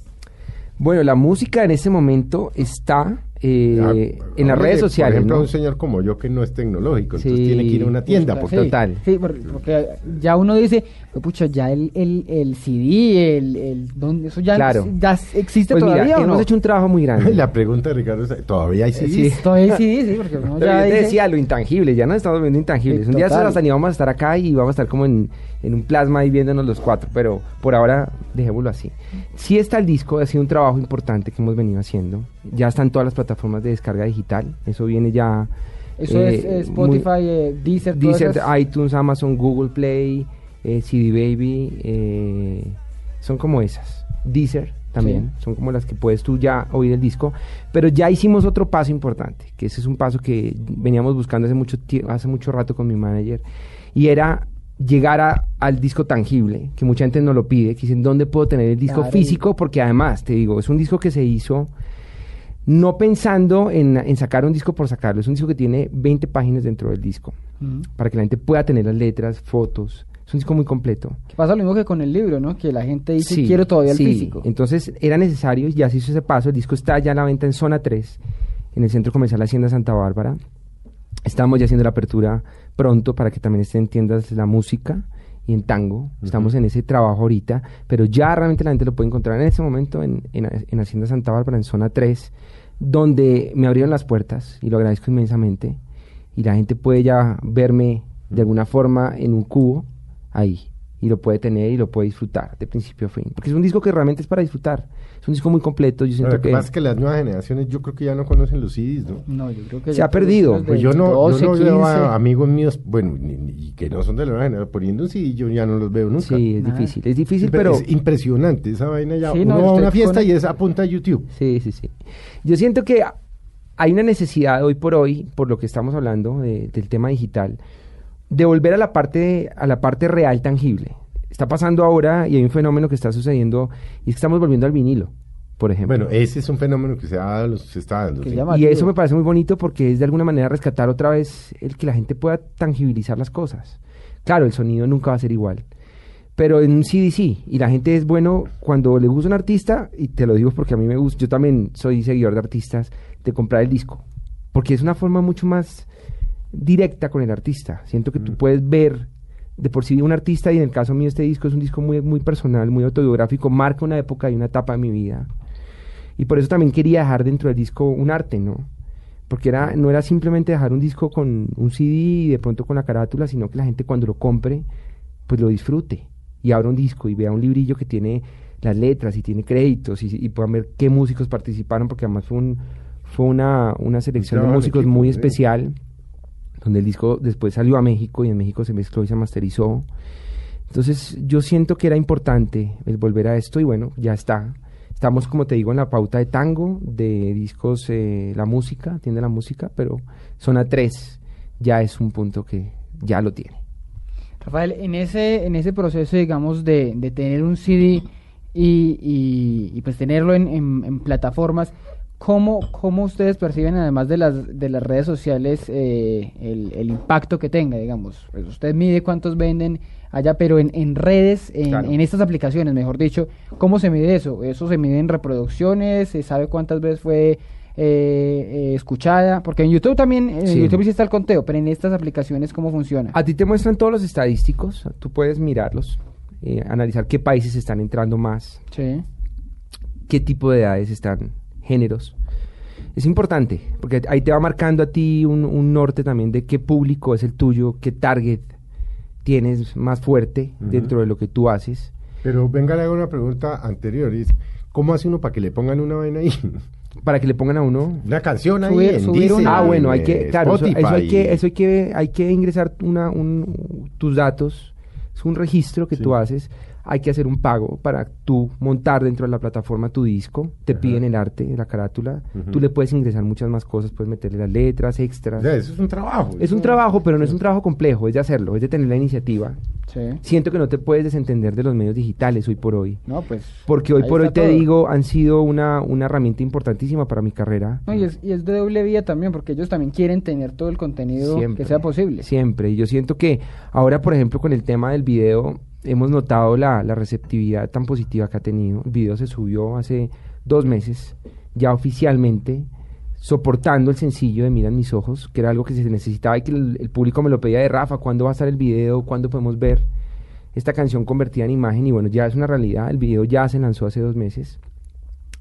Bueno, la música en este momento está eh, Ah, en las redes sociales. Por ejemplo, ¿no? un señor como yo que no es tecnológico, entonces tiene que ir a una tienda. Busca- Porque, sí, Total. Sí, por- porque ya uno dice, "Pues, pucha, ya el, el, el CD, el, el ¿dónde? eso ya, Claro. ya existe Pues mira, todavía o hemos no? hecho un trabajo muy grande. La pregunta de Ricardo es, ¿todavía hay CDs? Sí. Todavía sí, sí, porque uno Pero ya yo te dice- decía lo intangible, ya no estamos viendo intangibles. Sí, un día total. hasta ni vamos a estar acá y vamos a estar como en, en un plasma ahí viéndonos los cuatro, pero por ahora dejémoslo así. Sí está el disco, ha sido un trabajo importante que hemos venido haciendo. Ya están todas las plataformas de descarga digital, eso viene ya... Eso eh, es eh, muy- Spotify, eh, Deezer, Deezer, iTunes, Amazon, Google Play, eh, CD Baby, eh, son como esas. Deezer también, son como las que puedes tú ya oír el disco. Pero ya hicimos otro paso importante, que ese es un paso que veníamos buscando hace mucho, hace mucho rato con mi manager, y era llegar a- al disco tangible, que mucha gente nos lo pide, que dicen, ¿dónde puedo tener el disco Claro. físico? Porque además, te digo, es un disco que se hizo no pensando en, en sacar un disco por sacarlo, es un disco que tiene 20 páginas dentro del disco Ujú. para que la gente pueda tener las letras, fotos. Es un disco muy completo. Que pasa lo mismo que con el libro, ¿no? Que la gente dice, Sí, quiero todavía el sí. físico. Entonces era necesario, ya se hizo ese paso. El disco está ya a la venta en zona 3, en el Centro Comercial Hacienda Santa Bárbara. Estamos ya haciendo la apertura pronto para que también estén en tiendas la música y en tango. Estamos en ese trabajo ahorita, pero ya realmente la gente lo puede encontrar en este momento en, en, en Hacienda Santa Bárbara, en zona 3, donde me abrieron las puertas y lo agradezco inmensamente. Y la gente puede ya verme de alguna forma en un cubo ahí y lo puede tener y lo puede disfrutar de principio a fin. Porque es un disco que realmente es para disfrutar. Es un disco muy completo. Yo siento que es que las nuevas generaciones yo creo que ya no conocen los CDs, ¿no? No, yo creo que Se ha perdido. Pues yo no, 12, yo no veo 15. a amigos míos, bueno, ni- ni- y que no son de la nueva generación, poniendo un CD, yo ya no los veo nunca. Sí, es difícil. Es difícil, Pero es impresionante esa vaina ya. Sí, Uno no, va a una fiesta y es a punta de YouTube. Sí, sí, sí. Yo siento que hay una necesidad hoy por hoy, por lo que estamos hablando de- del tema digital, de volver a la parte a la parte real tangible. Está pasando ahora y hay un fenómeno que está sucediendo y es que estamos volviendo al vinilo, por ejemplo. Bueno, ese es un fenómeno que se, ha dado- se está dando. Sí. y eso me parece muy bonito porque es de alguna manera rescatar otra vez el que la gente pueda tangibilizar las cosas. Claro, el sonido nunca va a ser igual. Pero en un CD sí, y la gente es bueno cuando le gusta un artista, y te lo digo porque a mí me gusta, yo también soy seguidor de artistas, de comprar el disco. Porque es una forma mucho más directa con el artista. Siento que tú puedes ver de por sí un artista, y en el caso mío este disco es un disco muy, muy personal, muy autobiográfico, marca una época y una etapa de mi vida. Y por eso también quería dejar dentro del disco un arte, ¿no? Porque era, no era simplemente dejar un disco con un CD y de pronto con la carátula, sino que la gente cuando lo compre, pues lo disfrute y abra un disco y vea un librillo que tiene las letras y tiene créditos y, y puedan ver qué músicos participaron, porque además fue, un, fue una, una selección de músicos equipo, muy sí. Donde el disco después salió a México y en México se mezcló y se masterizó. Entonces yo siento que era importante el volver a esto y bueno, ya está. Estamos, como te digo, en la pauta de tango, de discos, eh, la música, tiene la música, pero zona 3 ya es un punto que ya lo tiene. Rafael, en ese, en ese proceso, digamos, de, de tener un CD y, y- y, pues tenerlo en, en- en plataformas, ¿cómo, ¿cómo ustedes perciben, además de las, de las redes sociales, eh, el, el impacto que tenga, digamos? Pues usted mide cuántos venden allá, pero en, en redes, en, Claro. en estas aplicaciones, mejor dicho, ¿cómo se mide eso? ¿Eso se mide en reproducciones? ¿Se sabe cuántas veces fue eh, eh, escuchada? Porque en YouTube también, en Sí. YouTube sí está el conteo, pero en estas aplicaciones, ¿cómo funciona? A ti te muestran todos los estadísticos, tú puedes mirarlos, eh, analizar qué países están entrando más, Sí. qué tipo de edades están, géneros. Es importante, porque ahí te va marcando a ti un, un norte también de qué público es el tuyo, qué target tienes más fuerte dentro de lo que tú haces. Pero venga, le hago una pregunta anterior. y es, ¿Cómo hace uno para que le pongan una vaina ahí? Para que le pongan a uno Una canción ahí Subir- en subir Deezer, una- Ah, en, bueno, hay que, claro, eso, eso hay que, eso hay que, hay que ingresar una, un, tus datos, es un registro que Sí. tú haces, hay que hacer un pago para tú montar dentro de la plataforma tu disco, te Ajá. piden el arte, la carátula, tú le puedes ingresar muchas más cosas, puedes meterle las letras, O extras. sea, eso es un trabajo. Es un trabajo, pero no es un trabajo complejo, es de hacerlo, es de tener la iniciativa. Sí. Siento que no te puedes desentender de los medios digitales hoy por hoy. No, pues. Porque hoy por hoy te todo. digo, han sido una, una herramienta importantísima para mi carrera. No, y, es, y es de doble vía también, porque ellos también quieren tener todo el contenido Siempre, que sea posible. Siempre. Y yo siento que ahora, por ejemplo, con el tema del video, hemos notado la, la receptividad tan positiva que ha tenido. El video se subió hace dos meses, ya oficialmente. soportando el sencillo de Miran mis ojos, que era algo que se necesitaba y que el, el público me lo pedía de Rafa, ¿cuándo va a estar el video? ¿Cuándo podemos ver esta canción convertida en imagen? Y bueno, ya es una realidad, el video ya se lanzó hace dos meses,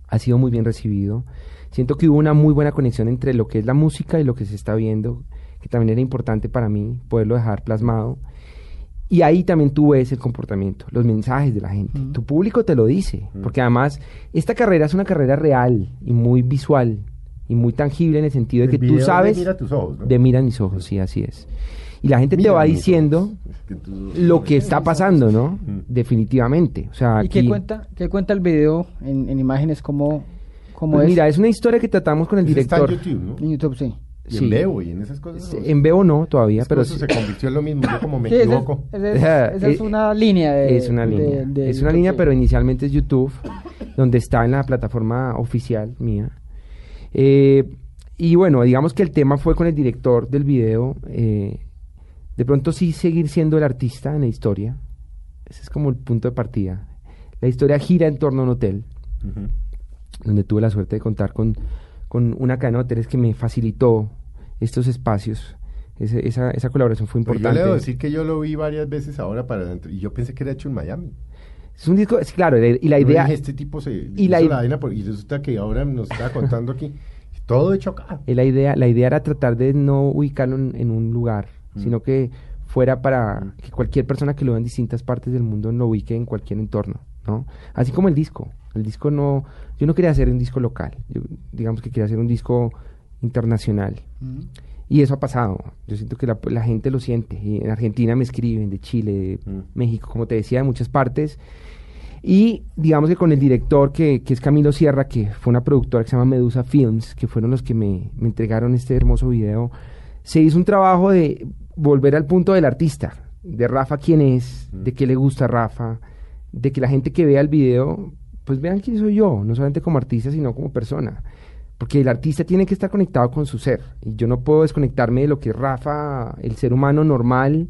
ha sido muy bien recibido. Siento que hubo una muy buena conexión entre lo que es la música y lo que se está viendo, que también era importante para mí poderlo dejar plasmado. Y ahí también tú ves el comportamiento, los mensajes de la gente. Mm. Tu público te lo dice, porque además esta carrera es una carrera real y muy visual y muy tangible en el sentido de El que tú video de sabes Mira tus ojos, ¿no? de mira mis ojos, sí, así es. Y la gente te va diciendo. Es que lo que está pasando, ¿no? Mm. Definitivamente. O sea, ¿Y qué cuenta, qué cuenta el video en, en imágenes? ¿Cómo, cómo pues es? mira, es una historia que tratamos con el Eso está en director. YouTube, ¿no? En YouTube, sí. Y Sí. en Bebo y en esas cosas. Sí, ¿no? En Bebo no todavía, Es pero eso sí- se convirtió en lo mismo. Yo como me Sí, esa es- equivoco. esa es, esa es Eh, una línea de... es una línea. de es una YouTube, línea, sí. pero inicialmente es YouTube, donde está en la plataforma oficial mía. Eh, y bueno, digamos que el tema fue con el director del video. eh, de pronto sí seguir siendo el artista en la historia. Ese es como el punto de partida. La historia gira en torno a un hotel, donde tuve la suerte de contar con, con una cadena de hoteles que me facilitó estos espacios. Ese- esa, esa colaboración fue Pero yo importante. le debo decir que yo lo vi varias veces ahora para adentro, y yo pensé que era hecho en Miami. Es un disco, es claro, y la idea... este tipo se y hizo la por- y resulta que ahora nos está contando aquí todo hecho acá. Eh, La idea, la idea era tratar de no ubicarlo en, en un lugar, Mm. sino que fuera para que cualquier persona que lo vea en distintas partes del mundo lo ubique en cualquier entorno, ¿no? Así como el disco. El disco no... Yo no quería hacer un disco local. Yo, digamos que quería hacer un disco internacional. Mm. Y eso ha pasado. Yo siento que la, la gente lo siente. Y en Argentina me escriben, de Chile, de Mm. México, como te decía, de muchas partes. Y digamos que con el director, que, que es Camilo Sierra, que fue una productora que se llama Medusa Films, que fueron los que me, me entregaron este hermoso video, se hizo un trabajo de volver al punto del artista, de Rafa quién es, Mm. de qué le gusta a Rafa, de que la gente que vea el video, pues vean quién soy yo, no solamente como artista, sino como persona. Porque el artista tiene que estar conectado con su ser. Y yo no puedo desconectarme de lo que Rafa, el ser humano normal,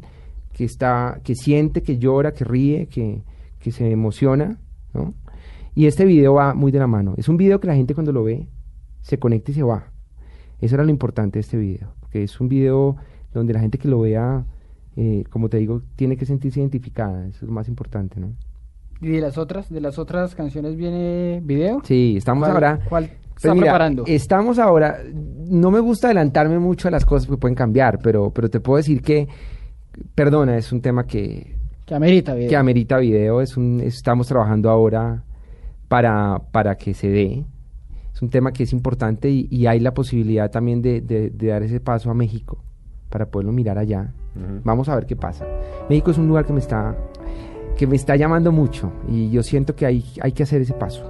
que está, que siente, que llora, que ríe, que, que se emociona, ¿no? Y este video va muy de la mano. Es un video que la gente cuando lo ve se conecta y se va. Eso era lo importante de este video. Porque es un video donde la gente que lo vea, eh, como te digo, tiene que sentirse identificada. Eso es lo más importante, ¿no? ¿Y de las otras, de las otras canciones viene video? Sí, estamos ¿Cuál- ahora. ¿Cuál está mira, preparando? Estamos ahora. No me gusta adelantarme mucho a las cosas que pueden cambiar, pero, pero te puedo decir que, perdona, es un tema que, Que amerita video. que amerita video. Es un, estamos trabajando ahora para, para que se dé. Es un tema que es importante y, y hay la posibilidad también de, de- de dar ese paso a México para poderlo mirar allá. Vamos a ver qué pasa. México es un lugar que me está que me está llamando mucho y yo siento que hay, hay que hacer ese paso.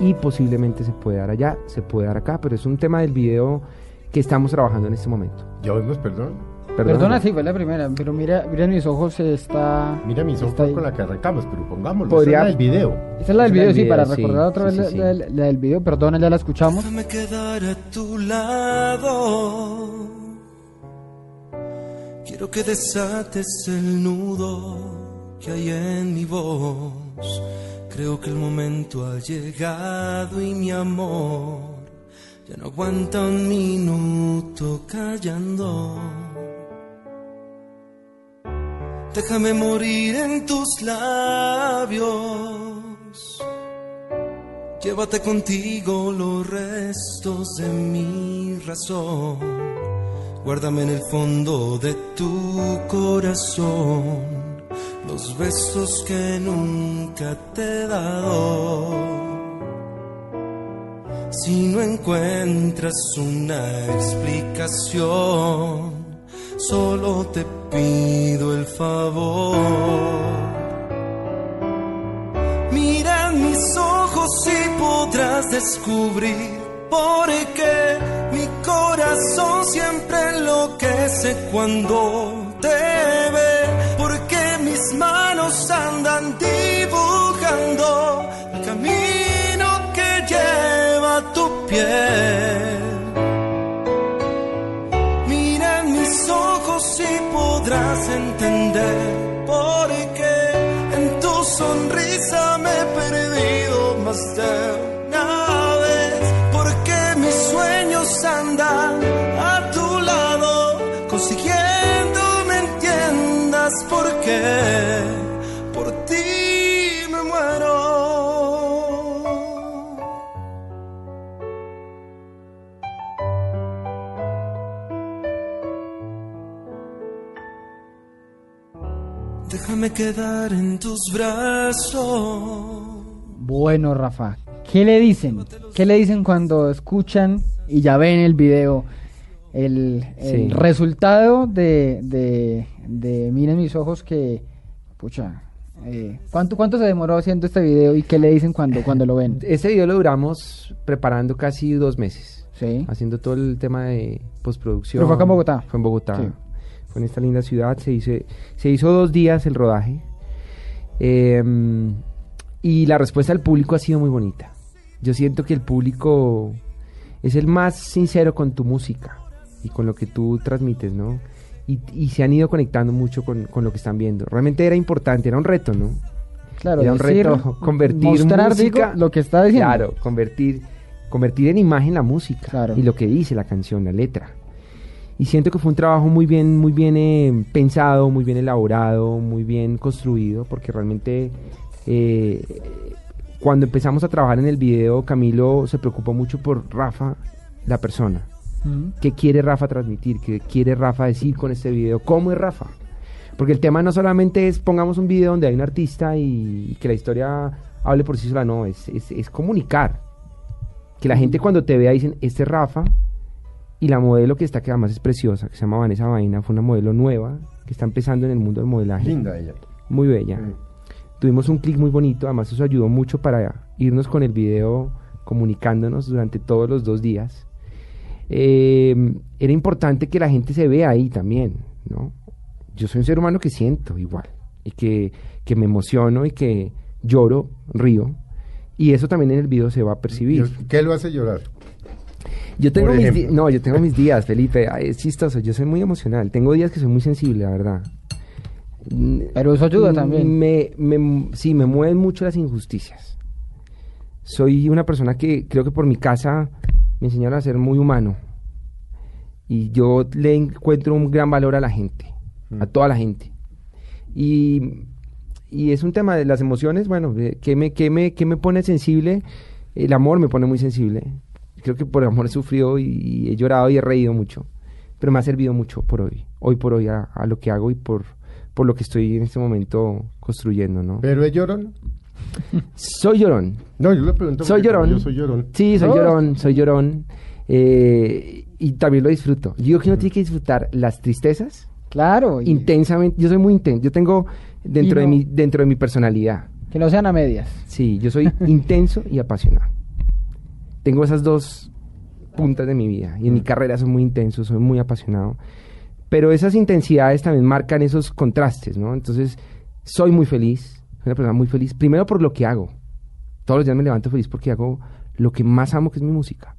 Y posiblemente se puede dar allá, se puede dar acá, pero es un tema del video que estamos trabajando en este momento. Ya oímos, perdón. Perdóname. Perdona, sí, fue la primera, pero mira, mira mis ojos está... Mira mis ojos con la que arrancamos, pero pongámoslo. Podría- Esa es la del video. Esa es la del video, sí, para sí, recordar otra sí, vez sí, la, sí. la- la del video. Perdona, ya la escuchamos. Déjame quedar a tu lado. Quiero que desates el nudo que hay en mi voz. Creo que el momento ha llegado y mi amor ya no aguanta un minuto callando. Déjame morir en tus labios. Llévate contigo los restos de mi razón. Guárdame en el fondo de tu corazón los besos que nunca te he dado. Si no encuentras una explicación, solo te pido el favor. Mira mis ojos y podrás descubrir por qué mi corazón siempre enloquece cuando te ve. Mis manos andan dibujando el camino que lleva a tu piel. Mira en mis ojos y podrás entender por qué en tu sonrisa me he perdido más de una vez. Porque mis sueños han Déjame quedar en tus brazos. Bueno, Rafa, ¿qué le dicen? ¿Qué le dicen cuando escuchan y ya ven el video? El, el Sí. resultado de, de, de Miren mis ojos que, pucha, eh, ¿cuánto, ¿cuánto se demoró haciendo este video y qué le dicen cuando, cuando lo ven? Ese video lo duramos preparando casi dos meses, Sí. haciendo todo el tema de postproducción. Pero fue acá en Bogotá. Fue en Bogotá. Sí. Fue en esta linda ciudad. Se hizo, se hizo dos días el rodaje. Eh, y la respuesta del público ha sido muy bonita. Yo siento que el público es el más sincero con tu música y con lo que tú transmites, ¿no? Y, y se han ido conectando mucho con, con lo que están viendo. Realmente era importante, era un reto, ¿no? Claro, Era un decir, reto convertir mostrar música- digo, lo que está diciendo. Claro, convertir, convertir en imagen la música Claro. y lo que dice la canción, la letra. Y siento que fue un trabajo muy bien, muy bien eh, pensado, muy bien elaborado, muy bien construido, porque realmente eh, cuando empezamos a trabajar en el video, Camilo se preocupó mucho por Rafa, la persona. ¿Qué quiere Rafa transmitir? ¿Qué quiere Rafa decir con este video? ¿Cómo es Rafa? Porque el tema no solamente es pongamos un video donde hay un artista y, y que la historia hable por sí sola, no, es, es, es comunicar. Que la gente cuando te vea dicen, este es Rafa, y la modelo que está, que además es preciosa, que se llama Vanessa Vaina, fue una modelo nueva, que está empezando en el mundo del modelaje. Linda ella. Muy bella. Mm. Tuvimos un clic muy bonito, además eso ayudó mucho para irnos con el video comunicándonos durante todos los dos días. Eh, era importante que la gente se vea ahí también, ¿no? Yo soy un ser humano que siento igual, y que, que me emociono y que lloro, río, y eso también en el video se va a percibir. ¿Qué lo hace llorar? Yo tengo mis di- no, yo tengo mis días, Felipe, ay, es chistoso, yo soy muy emocional, tengo días que soy muy sensible, la verdad. Mm, Pero eso ayuda también. Me, me- sí, me mueven mucho las injusticias. Soy una persona que creo que por mi casa me enseñaron a ser muy humano. Y yo le encuentro un gran valor a la gente, a toda la gente. Y, y es un tema de las emociones, bueno, de ¿qué me, qué me, qué me pone sensible? El amor me pone muy sensible. Creo que por amor he sufrido y, y he llorado y he reído mucho. Pero me ha servido mucho por hoy, hoy por hoy a, a lo que hago y por, por lo que estoy en este momento construyendo, ¿no? ¿Pero es llorón? Soy llorón. No, yo le pregunto Soy llorón. Yo soy llorón. Sí, soy Oh. llorón, soy llorón. eh, y también lo disfruto. Yo digo que uno tiene que disfrutar las tristezas Claro. y intensamente. Yo soy muy intenso. Yo tengo dentro, de mi, dentro de mi personalidad. que no sean a medias. Sí, yo soy intenso y apasionado. Tengo esas dos puntas de mi vida. Y en mi carrera soy muy intenso, soy muy apasionado. Pero esas intensidades también marcan esos contrastes, ¿no? Entonces, soy muy feliz. Soy una persona muy feliz. Primero por lo que hago. Todos los días me levanto feliz porque hago lo que más amo, que es mi música.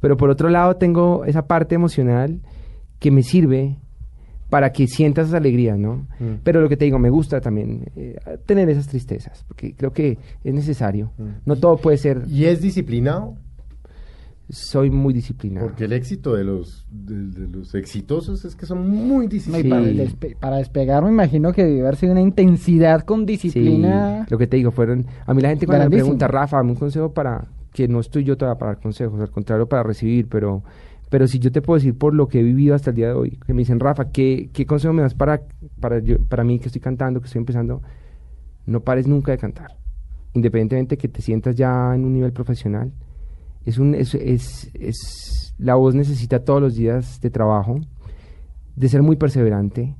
Pero por otro lado, tengo esa parte emocional que me sirve para que sientas esas alegrías, ¿no? Mm. Pero lo que te digo, me gusta también eh, tener esas tristezas, porque creo que es necesario. Mm. No todo puede ser, ¿Y es disciplinado? Soy muy disciplinado. Porque el éxito de los, de, de los exitosos es que son muy No, disciplinados. para, el despe- para despegar me imagino que debe haber sido una intensidad con Sí, disciplina. lo que te digo, fueron... A mí la gente cuando me pregunta, Rafa, dame un consejo para... Que no estoy yo todavía para dar consejos, al contrario, para recibir, pero... Pero si yo te puedo decir por lo que he vivido hasta el día de hoy, que me dicen, Rafa, ¿qué, qué consejo me das para, para, yo- para mí que estoy cantando, que estoy empezando? No pares nunca de cantar. Independientemente que te sientas ya en un nivel profesional, es un, es, es, es- la voz necesita todos los días de trabajo, de ser muy perseverante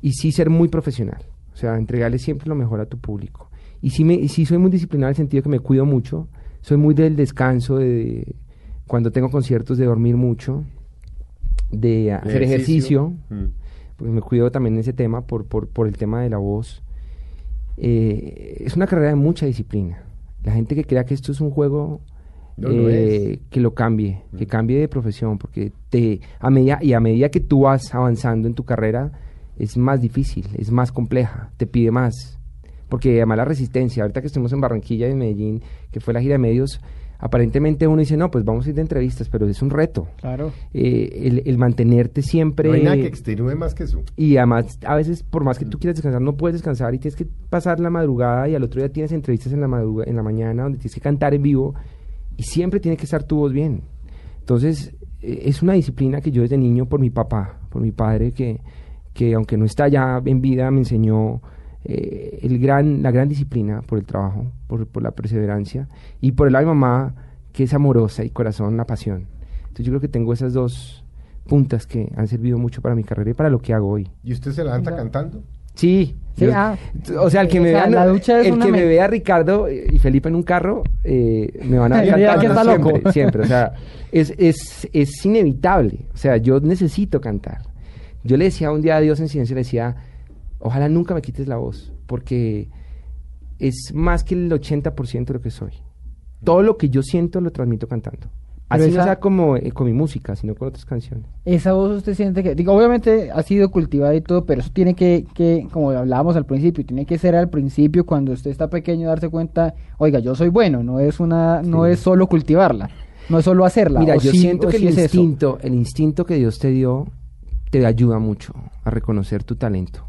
y sí ser muy profesional. O sea, entregarle siempre lo mejor a tu público. Y sí, me, y sí soy muy disciplinado en el sentido que me cuido mucho. Soy muy del descanso, de cuando tengo conciertos, de dormir mucho, de hacer ejercicio, Mm. porque me cuido también en ese tema por, por, por el tema de la voz. Eh, es una carrera de mucha disciplina. La gente que crea que esto es un juego No eh, que lo cambie, que Mm. cambie de profesión, porque te a medida y a medida que tú vas avanzando en tu carrera es más difícil, es más compleja, te pide más, porque además la resistencia. Ahorita que estuvimos en Barranquilla y en Medellín, que fue la gira de medios, aparentemente uno dice, no, pues vamos a ir de entrevistas, pero es un reto. Claro. Eh, el, el mantenerte siempre... No hay nada que extenúe más que eso. Y además, a veces, por más que tú quieras descansar, no puedes descansar y tienes que pasar la madrugada y al otro día tienes entrevistas en la, madruga- en la mañana donde tienes que cantar en vivo y siempre tiene que estar tu voz bien. Entonces, eh, es una disciplina que yo desde niño, por mi papá, por mi padre, que, que aunque no está ya en vida, me enseñó eh, el gran, la gran disciplina por el trabajo, por, por la perseverancia y por el lado de mi mamá, que es amorosa y corazón, la pasión. Entonces, yo creo que tengo esas dos puntas que han servido mucho para mi carrera y para lo que hago hoy. ¿Y usted se levanta No. cantando? Sí. Sí, yo- ah. o sea, el que me sea, vea, el una que me men- vea Ricardo y Felipe en un carro, eh, me van a ver Diría cantando que está loco. siempre, siempre. O sea, es, es, es inevitable. O sea, yo necesito cantar. Yo le decía un día a Dios en silencio, le decía, ojalá nunca me quites la voz, porque es más que el 80% de lo que soy. Todo lo que yo siento lo transmito cantando. Pero Así no sea como eh, con mi música, sino con otras canciones. Esa voz usted siente que, digo, obviamente ha sido cultivada y todo, pero eso tiene que, que, como hablábamos al principio, tiene que ser al principio cuando usted está pequeño darse cuenta, oiga, yo soy bueno, no es una, no es solo cultivarla, no es solo hacerla. Mira, yo sí- siento que sí el es eso. instinto, el instinto que Dios te dio te ayuda mucho a reconocer tu talento.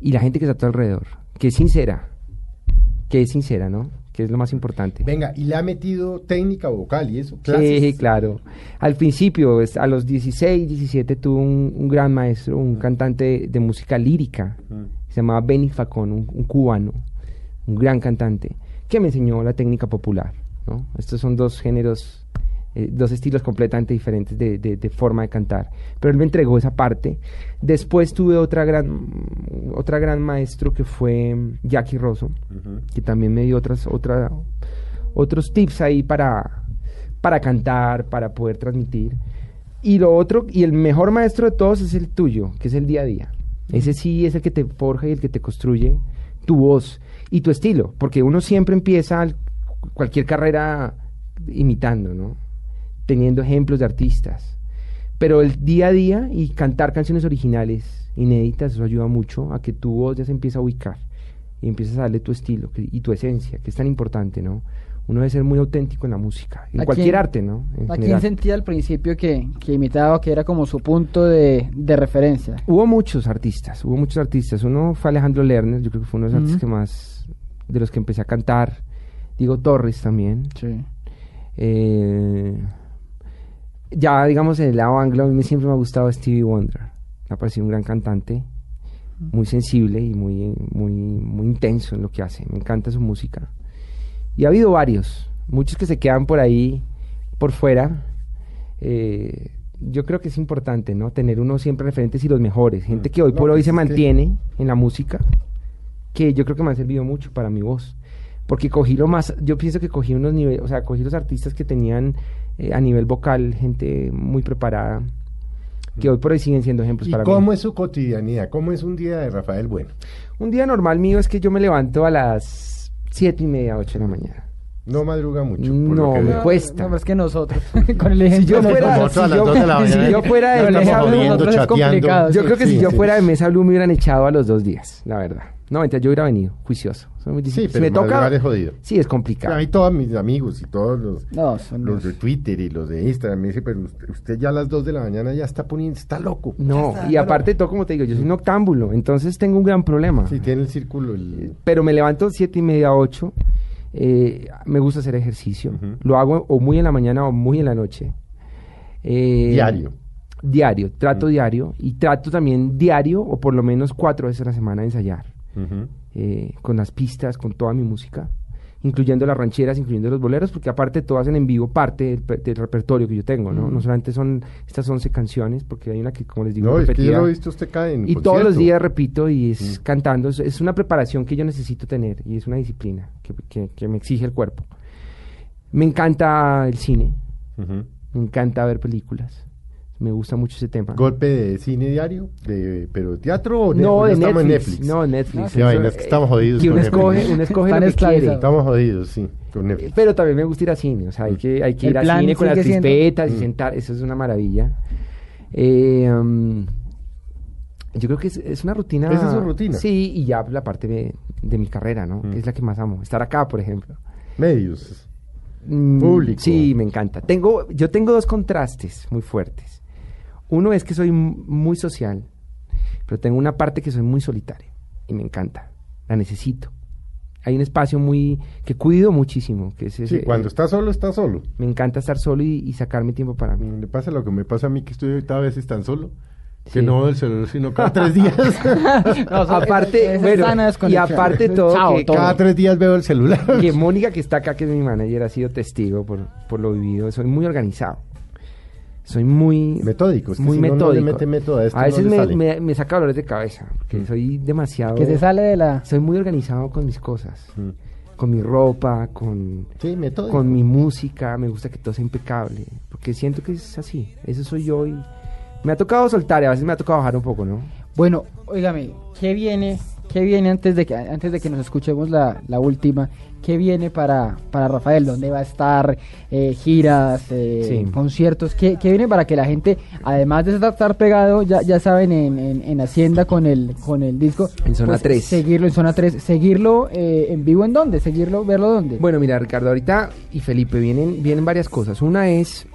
Y la gente que está a tu alrededor, que es sincera, que es sincera, ¿no? Que es lo más importante. Venga, ¿y le ha metido técnica vocal y eso? Sí, ¿Clases? claro. Al principio, es- a los 16, 17, tuve un, un gran maestro, un cantante de música lírica, se llamaba Benny Facón, un, un cubano, un gran cantante, que me enseñó la técnica popular. ¿no? Estos son dos géneros, eh, dos estilos completamente diferentes de, de- de forma de cantar. Pero él me entregó esa parte. Después tuve otra gran, otra gran maestro que fue Jackie Rosso, que también me dio otras, otra, otros tips ahí para, para cantar, para poder transmitir. Y lo otro, y el mejor maestro de todos es el tuyo, que es el día a día. Ese sí es el que te forja y el que te construye tu voz y tu estilo, porque uno siempre empieza al- cualquier carrera imitando, ¿no? Teniendo ejemplos de artistas. Pero el día a día y cantar canciones originales, inéditas, eso ayuda mucho a que tu voz ya se empieza a ubicar y empiezas a darle tu estilo que- y tu esencia, que es tan importante, ¿no? Uno debe ser muy auténtico en la música, en ¿A cualquier quién- arte, ¿no? En ¿A quién sentía al principio que, que imitaba, que era como su punto de, de referencia? Hubo muchos artistas, hubo muchos artistas. Uno fue Alejandro Lerner, yo creo que fue uno de los artistas que más, de los que empecé a cantar. Diego Torres también. Sí. Eh, ya, digamos, en el lado anglo, a mí siempre me ha gustado Stevie Wonder. Me ha parecido un gran cantante, muy sensible y muy, muy, muy intenso en lo que hace. Me encanta su música. Y ha habido varios, muchos que se quedan por ahí, por fuera. Eh, yo creo que es importante, ¿no? Tener uno siempre referentes y los mejores. Gente que hoy por hoy pues se mantiene en la música, que yo creo que me han servido mucho para mi voz. Porque cogí lo más, yo pienso que cogí unos niveles, o sea, cogí los artistas que tenían eh, a nivel vocal gente muy preparada, que hoy por hoy siguen siendo ejemplos ¿Y para cómo mí. es su cotidianidad? ¿Cómo es un día de Rafael Bueno? Un día normal mío es que yo me levanto a las siete y media, ocho de la mañana. No madruga mucho. por No, lo que me veo. cuesta. No, es que nosotros, con el ejemplo Si yo fuera, Nosotros si a las yo, dos de la si yo fuera de Mesa Blue, jodiendo, nosotros es chateando. complicado, yo sí. creo que si Sí, yo sí. fuera de Mesa Blue me hubieran echado a los dos días, la verdad. No, entonces yo hubiera venido, juicioso. Muy Sí, pero si me toca, madrugar es jodido. sí es complicado. A mí todos mis amigos y todos los, No, son los de Twitter y los de Instagram me dicen, pero usted, ya a las 2 de la mañana ya está poniendo, está loco. No, está, y aparte todo, como te digo, yo soy noctámbulo, entonces tengo un gran problema. Sí, tiene el círculo. el- Pero me levanto siete y media, ocho. eh, me gusta hacer ejercicio. Lo hago o muy en la mañana o muy en la noche. Eh, Diario. Diario, trato Mm. diario. Y trato también diario o por lo menos cuatro veces a la semana de ensayar. Eh, con las pistas, con toda mi música. Incluyendo las rancheras, incluyendo los boleros, porque aparte todas hacen en vivo parte del, pe- del repertorio que yo tengo, ¿no? No solamente son estas 11 canciones, porque hay una que, como les digo, No, es que yo repetida. lo he visto usted cae en Y todos los días repito y es cantando. Es, es una preparación que yo necesito tener y es una disciplina que, que- que me exige el cuerpo. Me encanta el cine, me encanta ver películas. Me gusta mucho ese tema. Golpe de cine diario, de, pero teatro o no, de estamos Netflix. en Netflix. No, Netflix. Ah, sí, es que estamos jodidos Que con uno Netflix. escoge, uno escoge lo que quiere. Estamos jodidos, sí, con Netflix. Pero también me gusta ir a cine, o sea, hay que, hay que ir a cine con las siendo- crispetas y Mm. sentar, eso es una maravilla. Eh, um, yo creo que es, es una rutina. ¿Esa es su rutina? Sí, y ya la parte de, de mi carrera, ¿no? Mm. Que es la que más amo. Estar acá, por ejemplo. Medios. Mm, Público. Sí, me encanta. Tengo, yo tengo dos contrastes muy fuertes. Uno es que soy muy social, pero tengo una parte que soy muy solitario y me encanta. La necesito. Hay un espacio muy que cuido muchísimo, que es Sí, ese- cuando está solo, está solo. me encanta estar solo y, y sacarme tiempo para mí. Le pasa lo que me pasa a mí, que estoy ahorita a veces tan solo, que Sí. no veo el celular sino cada tres días. No, eso- Aparte, bueno, y aparte todo Chao, que todo. cada tres días veo el celular. que Mónica, que está acá, que es mi manager, ha sido testigo por, por lo vivido. Soy muy organizado. Soy muy... Metódico, es que muy si no, no le metódico. mete método a esto, veces le me, sale. me, me saca dolores de cabeza, porque Mm. soy demasiado... Que se sale de la... Soy muy organizado con mis cosas, Mm. con mi ropa, con, Sí, metódico. con mi música. Me gusta que todo sea impecable, porque siento que es así. Eso soy yo y... Me ha tocado soltar y a veces me ha tocado bajar un poco, ¿no? Bueno, óigame, ¿qué viene? ¿Qué viene antes de que antes de que nos escuchemos la, la última? ¿Qué viene para, para Rafael? ¿Dónde va a estar? Eh, giras, eh, Sí. conciertos. ¿Qué, qué viene para que la gente, además de estar, pegado, ya, ya saben, en, en, en Hacienda con el con el disco? pues, En Zona 3. Seguirlo en zona 3. ¿Seguirlo eh, en vivo en dónde? ¿Seguirlo, verlo dónde? Bueno, mira, Ricardo, ahorita y Felipe, vienen, vienen varias cosas. Una es,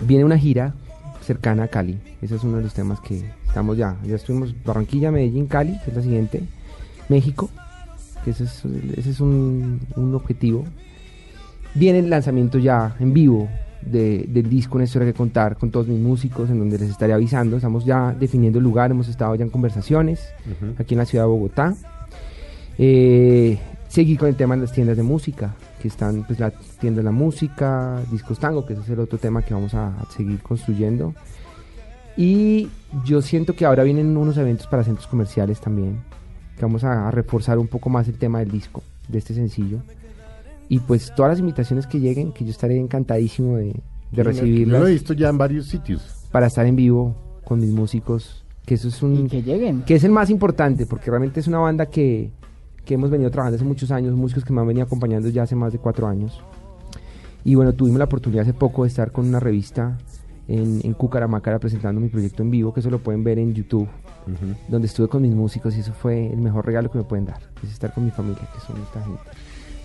viene una gira cercana a Cali. Ese es uno de los temas que estamos ya. Ya estuvimos Barranquilla, Medellín, Cali, que es la siguiente. México, que ese es, ese es un, un objetivo. Viene el lanzamiento ya en vivo de- del disco Una historia que contar con todos mis músicos, en donde les estaré avisando. Estamos ya definiendo el lugar, hemos estado ya en conversaciones aquí en la ciudad de Bogotá. Eh, seguir con el tema de las tiendas de música, que están pues la tienda de la música, discos tango, que ese es el otro tema que vamos a, a seguir construyendo. Y yo siento que ahora vienen unos eventos para centros comerciales también, que vamos a, a reforzar un poco más el tema del disco, de este sencillo. Y pues todas las invitaciones que lleguen, que yo estaré encantadísimo de, de Sí, Yo recibirlas lo he visto ya en varios sitios. para estar en vivo con mis músicos, que eso es un y que lleguen. que es el más importante, porque realmente es una banda que, que hemos venido trabajando hace muchos años, músicos que me han venido acompañando ya hace más de cuatro años. Y bueno, tuvimos la oportunidad hace poco de estar con una revista en, en Cucaramácara presentando mi proyecto en vivo, que eso lo pueden ver en YouTube, donde estuve con mis músicos y eso fue el mejor regalo que me pueden dar, es estar con mi familia, que son esta gente.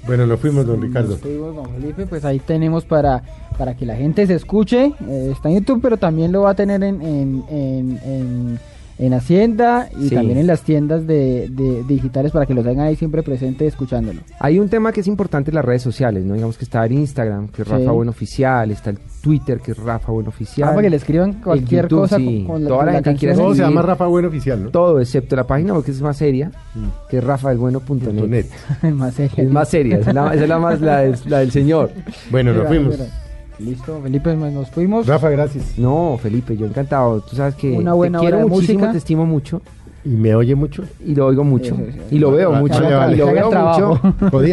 Bueno, nos fuimos, don Ricardo. Nos fuimos, don Felipe, pues ahí tenemos para, para que la gente se escuche. eh, está en YouTube, pero también lo va a tener en, en, en, en- en Hacienda y Sí. también en las tiendas de, de digitales para que lo tengan ahí siempre presente escuchándolo. Hay un tema que es importante en las redes sociales, ¿no? Digamos que está el Instagram, que es Sí. Rafa Buen Oficial, está el Twitter, que es Rafa Buen Oficial. Ah, para que le escriban cualquier YouTube, cosa sí. con, con la, Toda la la gente quiere canción. Todo se llama Rafa Buen Oficial, ¿no? Todo excepto la página porque es más seria, Mm. que es rafaelbueno.net. Net. más serio. Es más seria, esa es la, es más la, del- la del señor. Bueno, nos fuimos. Listo, Felipe, nos fuimos. Rafa, gracias. No, Felipe, yo encantado. Tú sabes que Una buena te quiero hora de muchísimo, música. te estimo mucho ¿Y me oye mucho? y lo oigo mucho Sí, sí, sí. y lo veo Vale, mucho vale, y lo veo mucho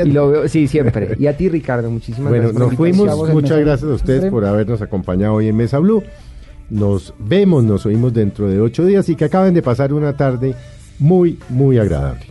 y lo veo sí siempre. Y a ti Ricardo, muchísimas Bueno, gracias. por nos fuimos. Muchas gracias a ustedes por habernos acompañado hoy en Mesa Blue. Nos vemos, nos oímos dentro de ocho días y que acaben de pasar una tarde muy, muy agradable.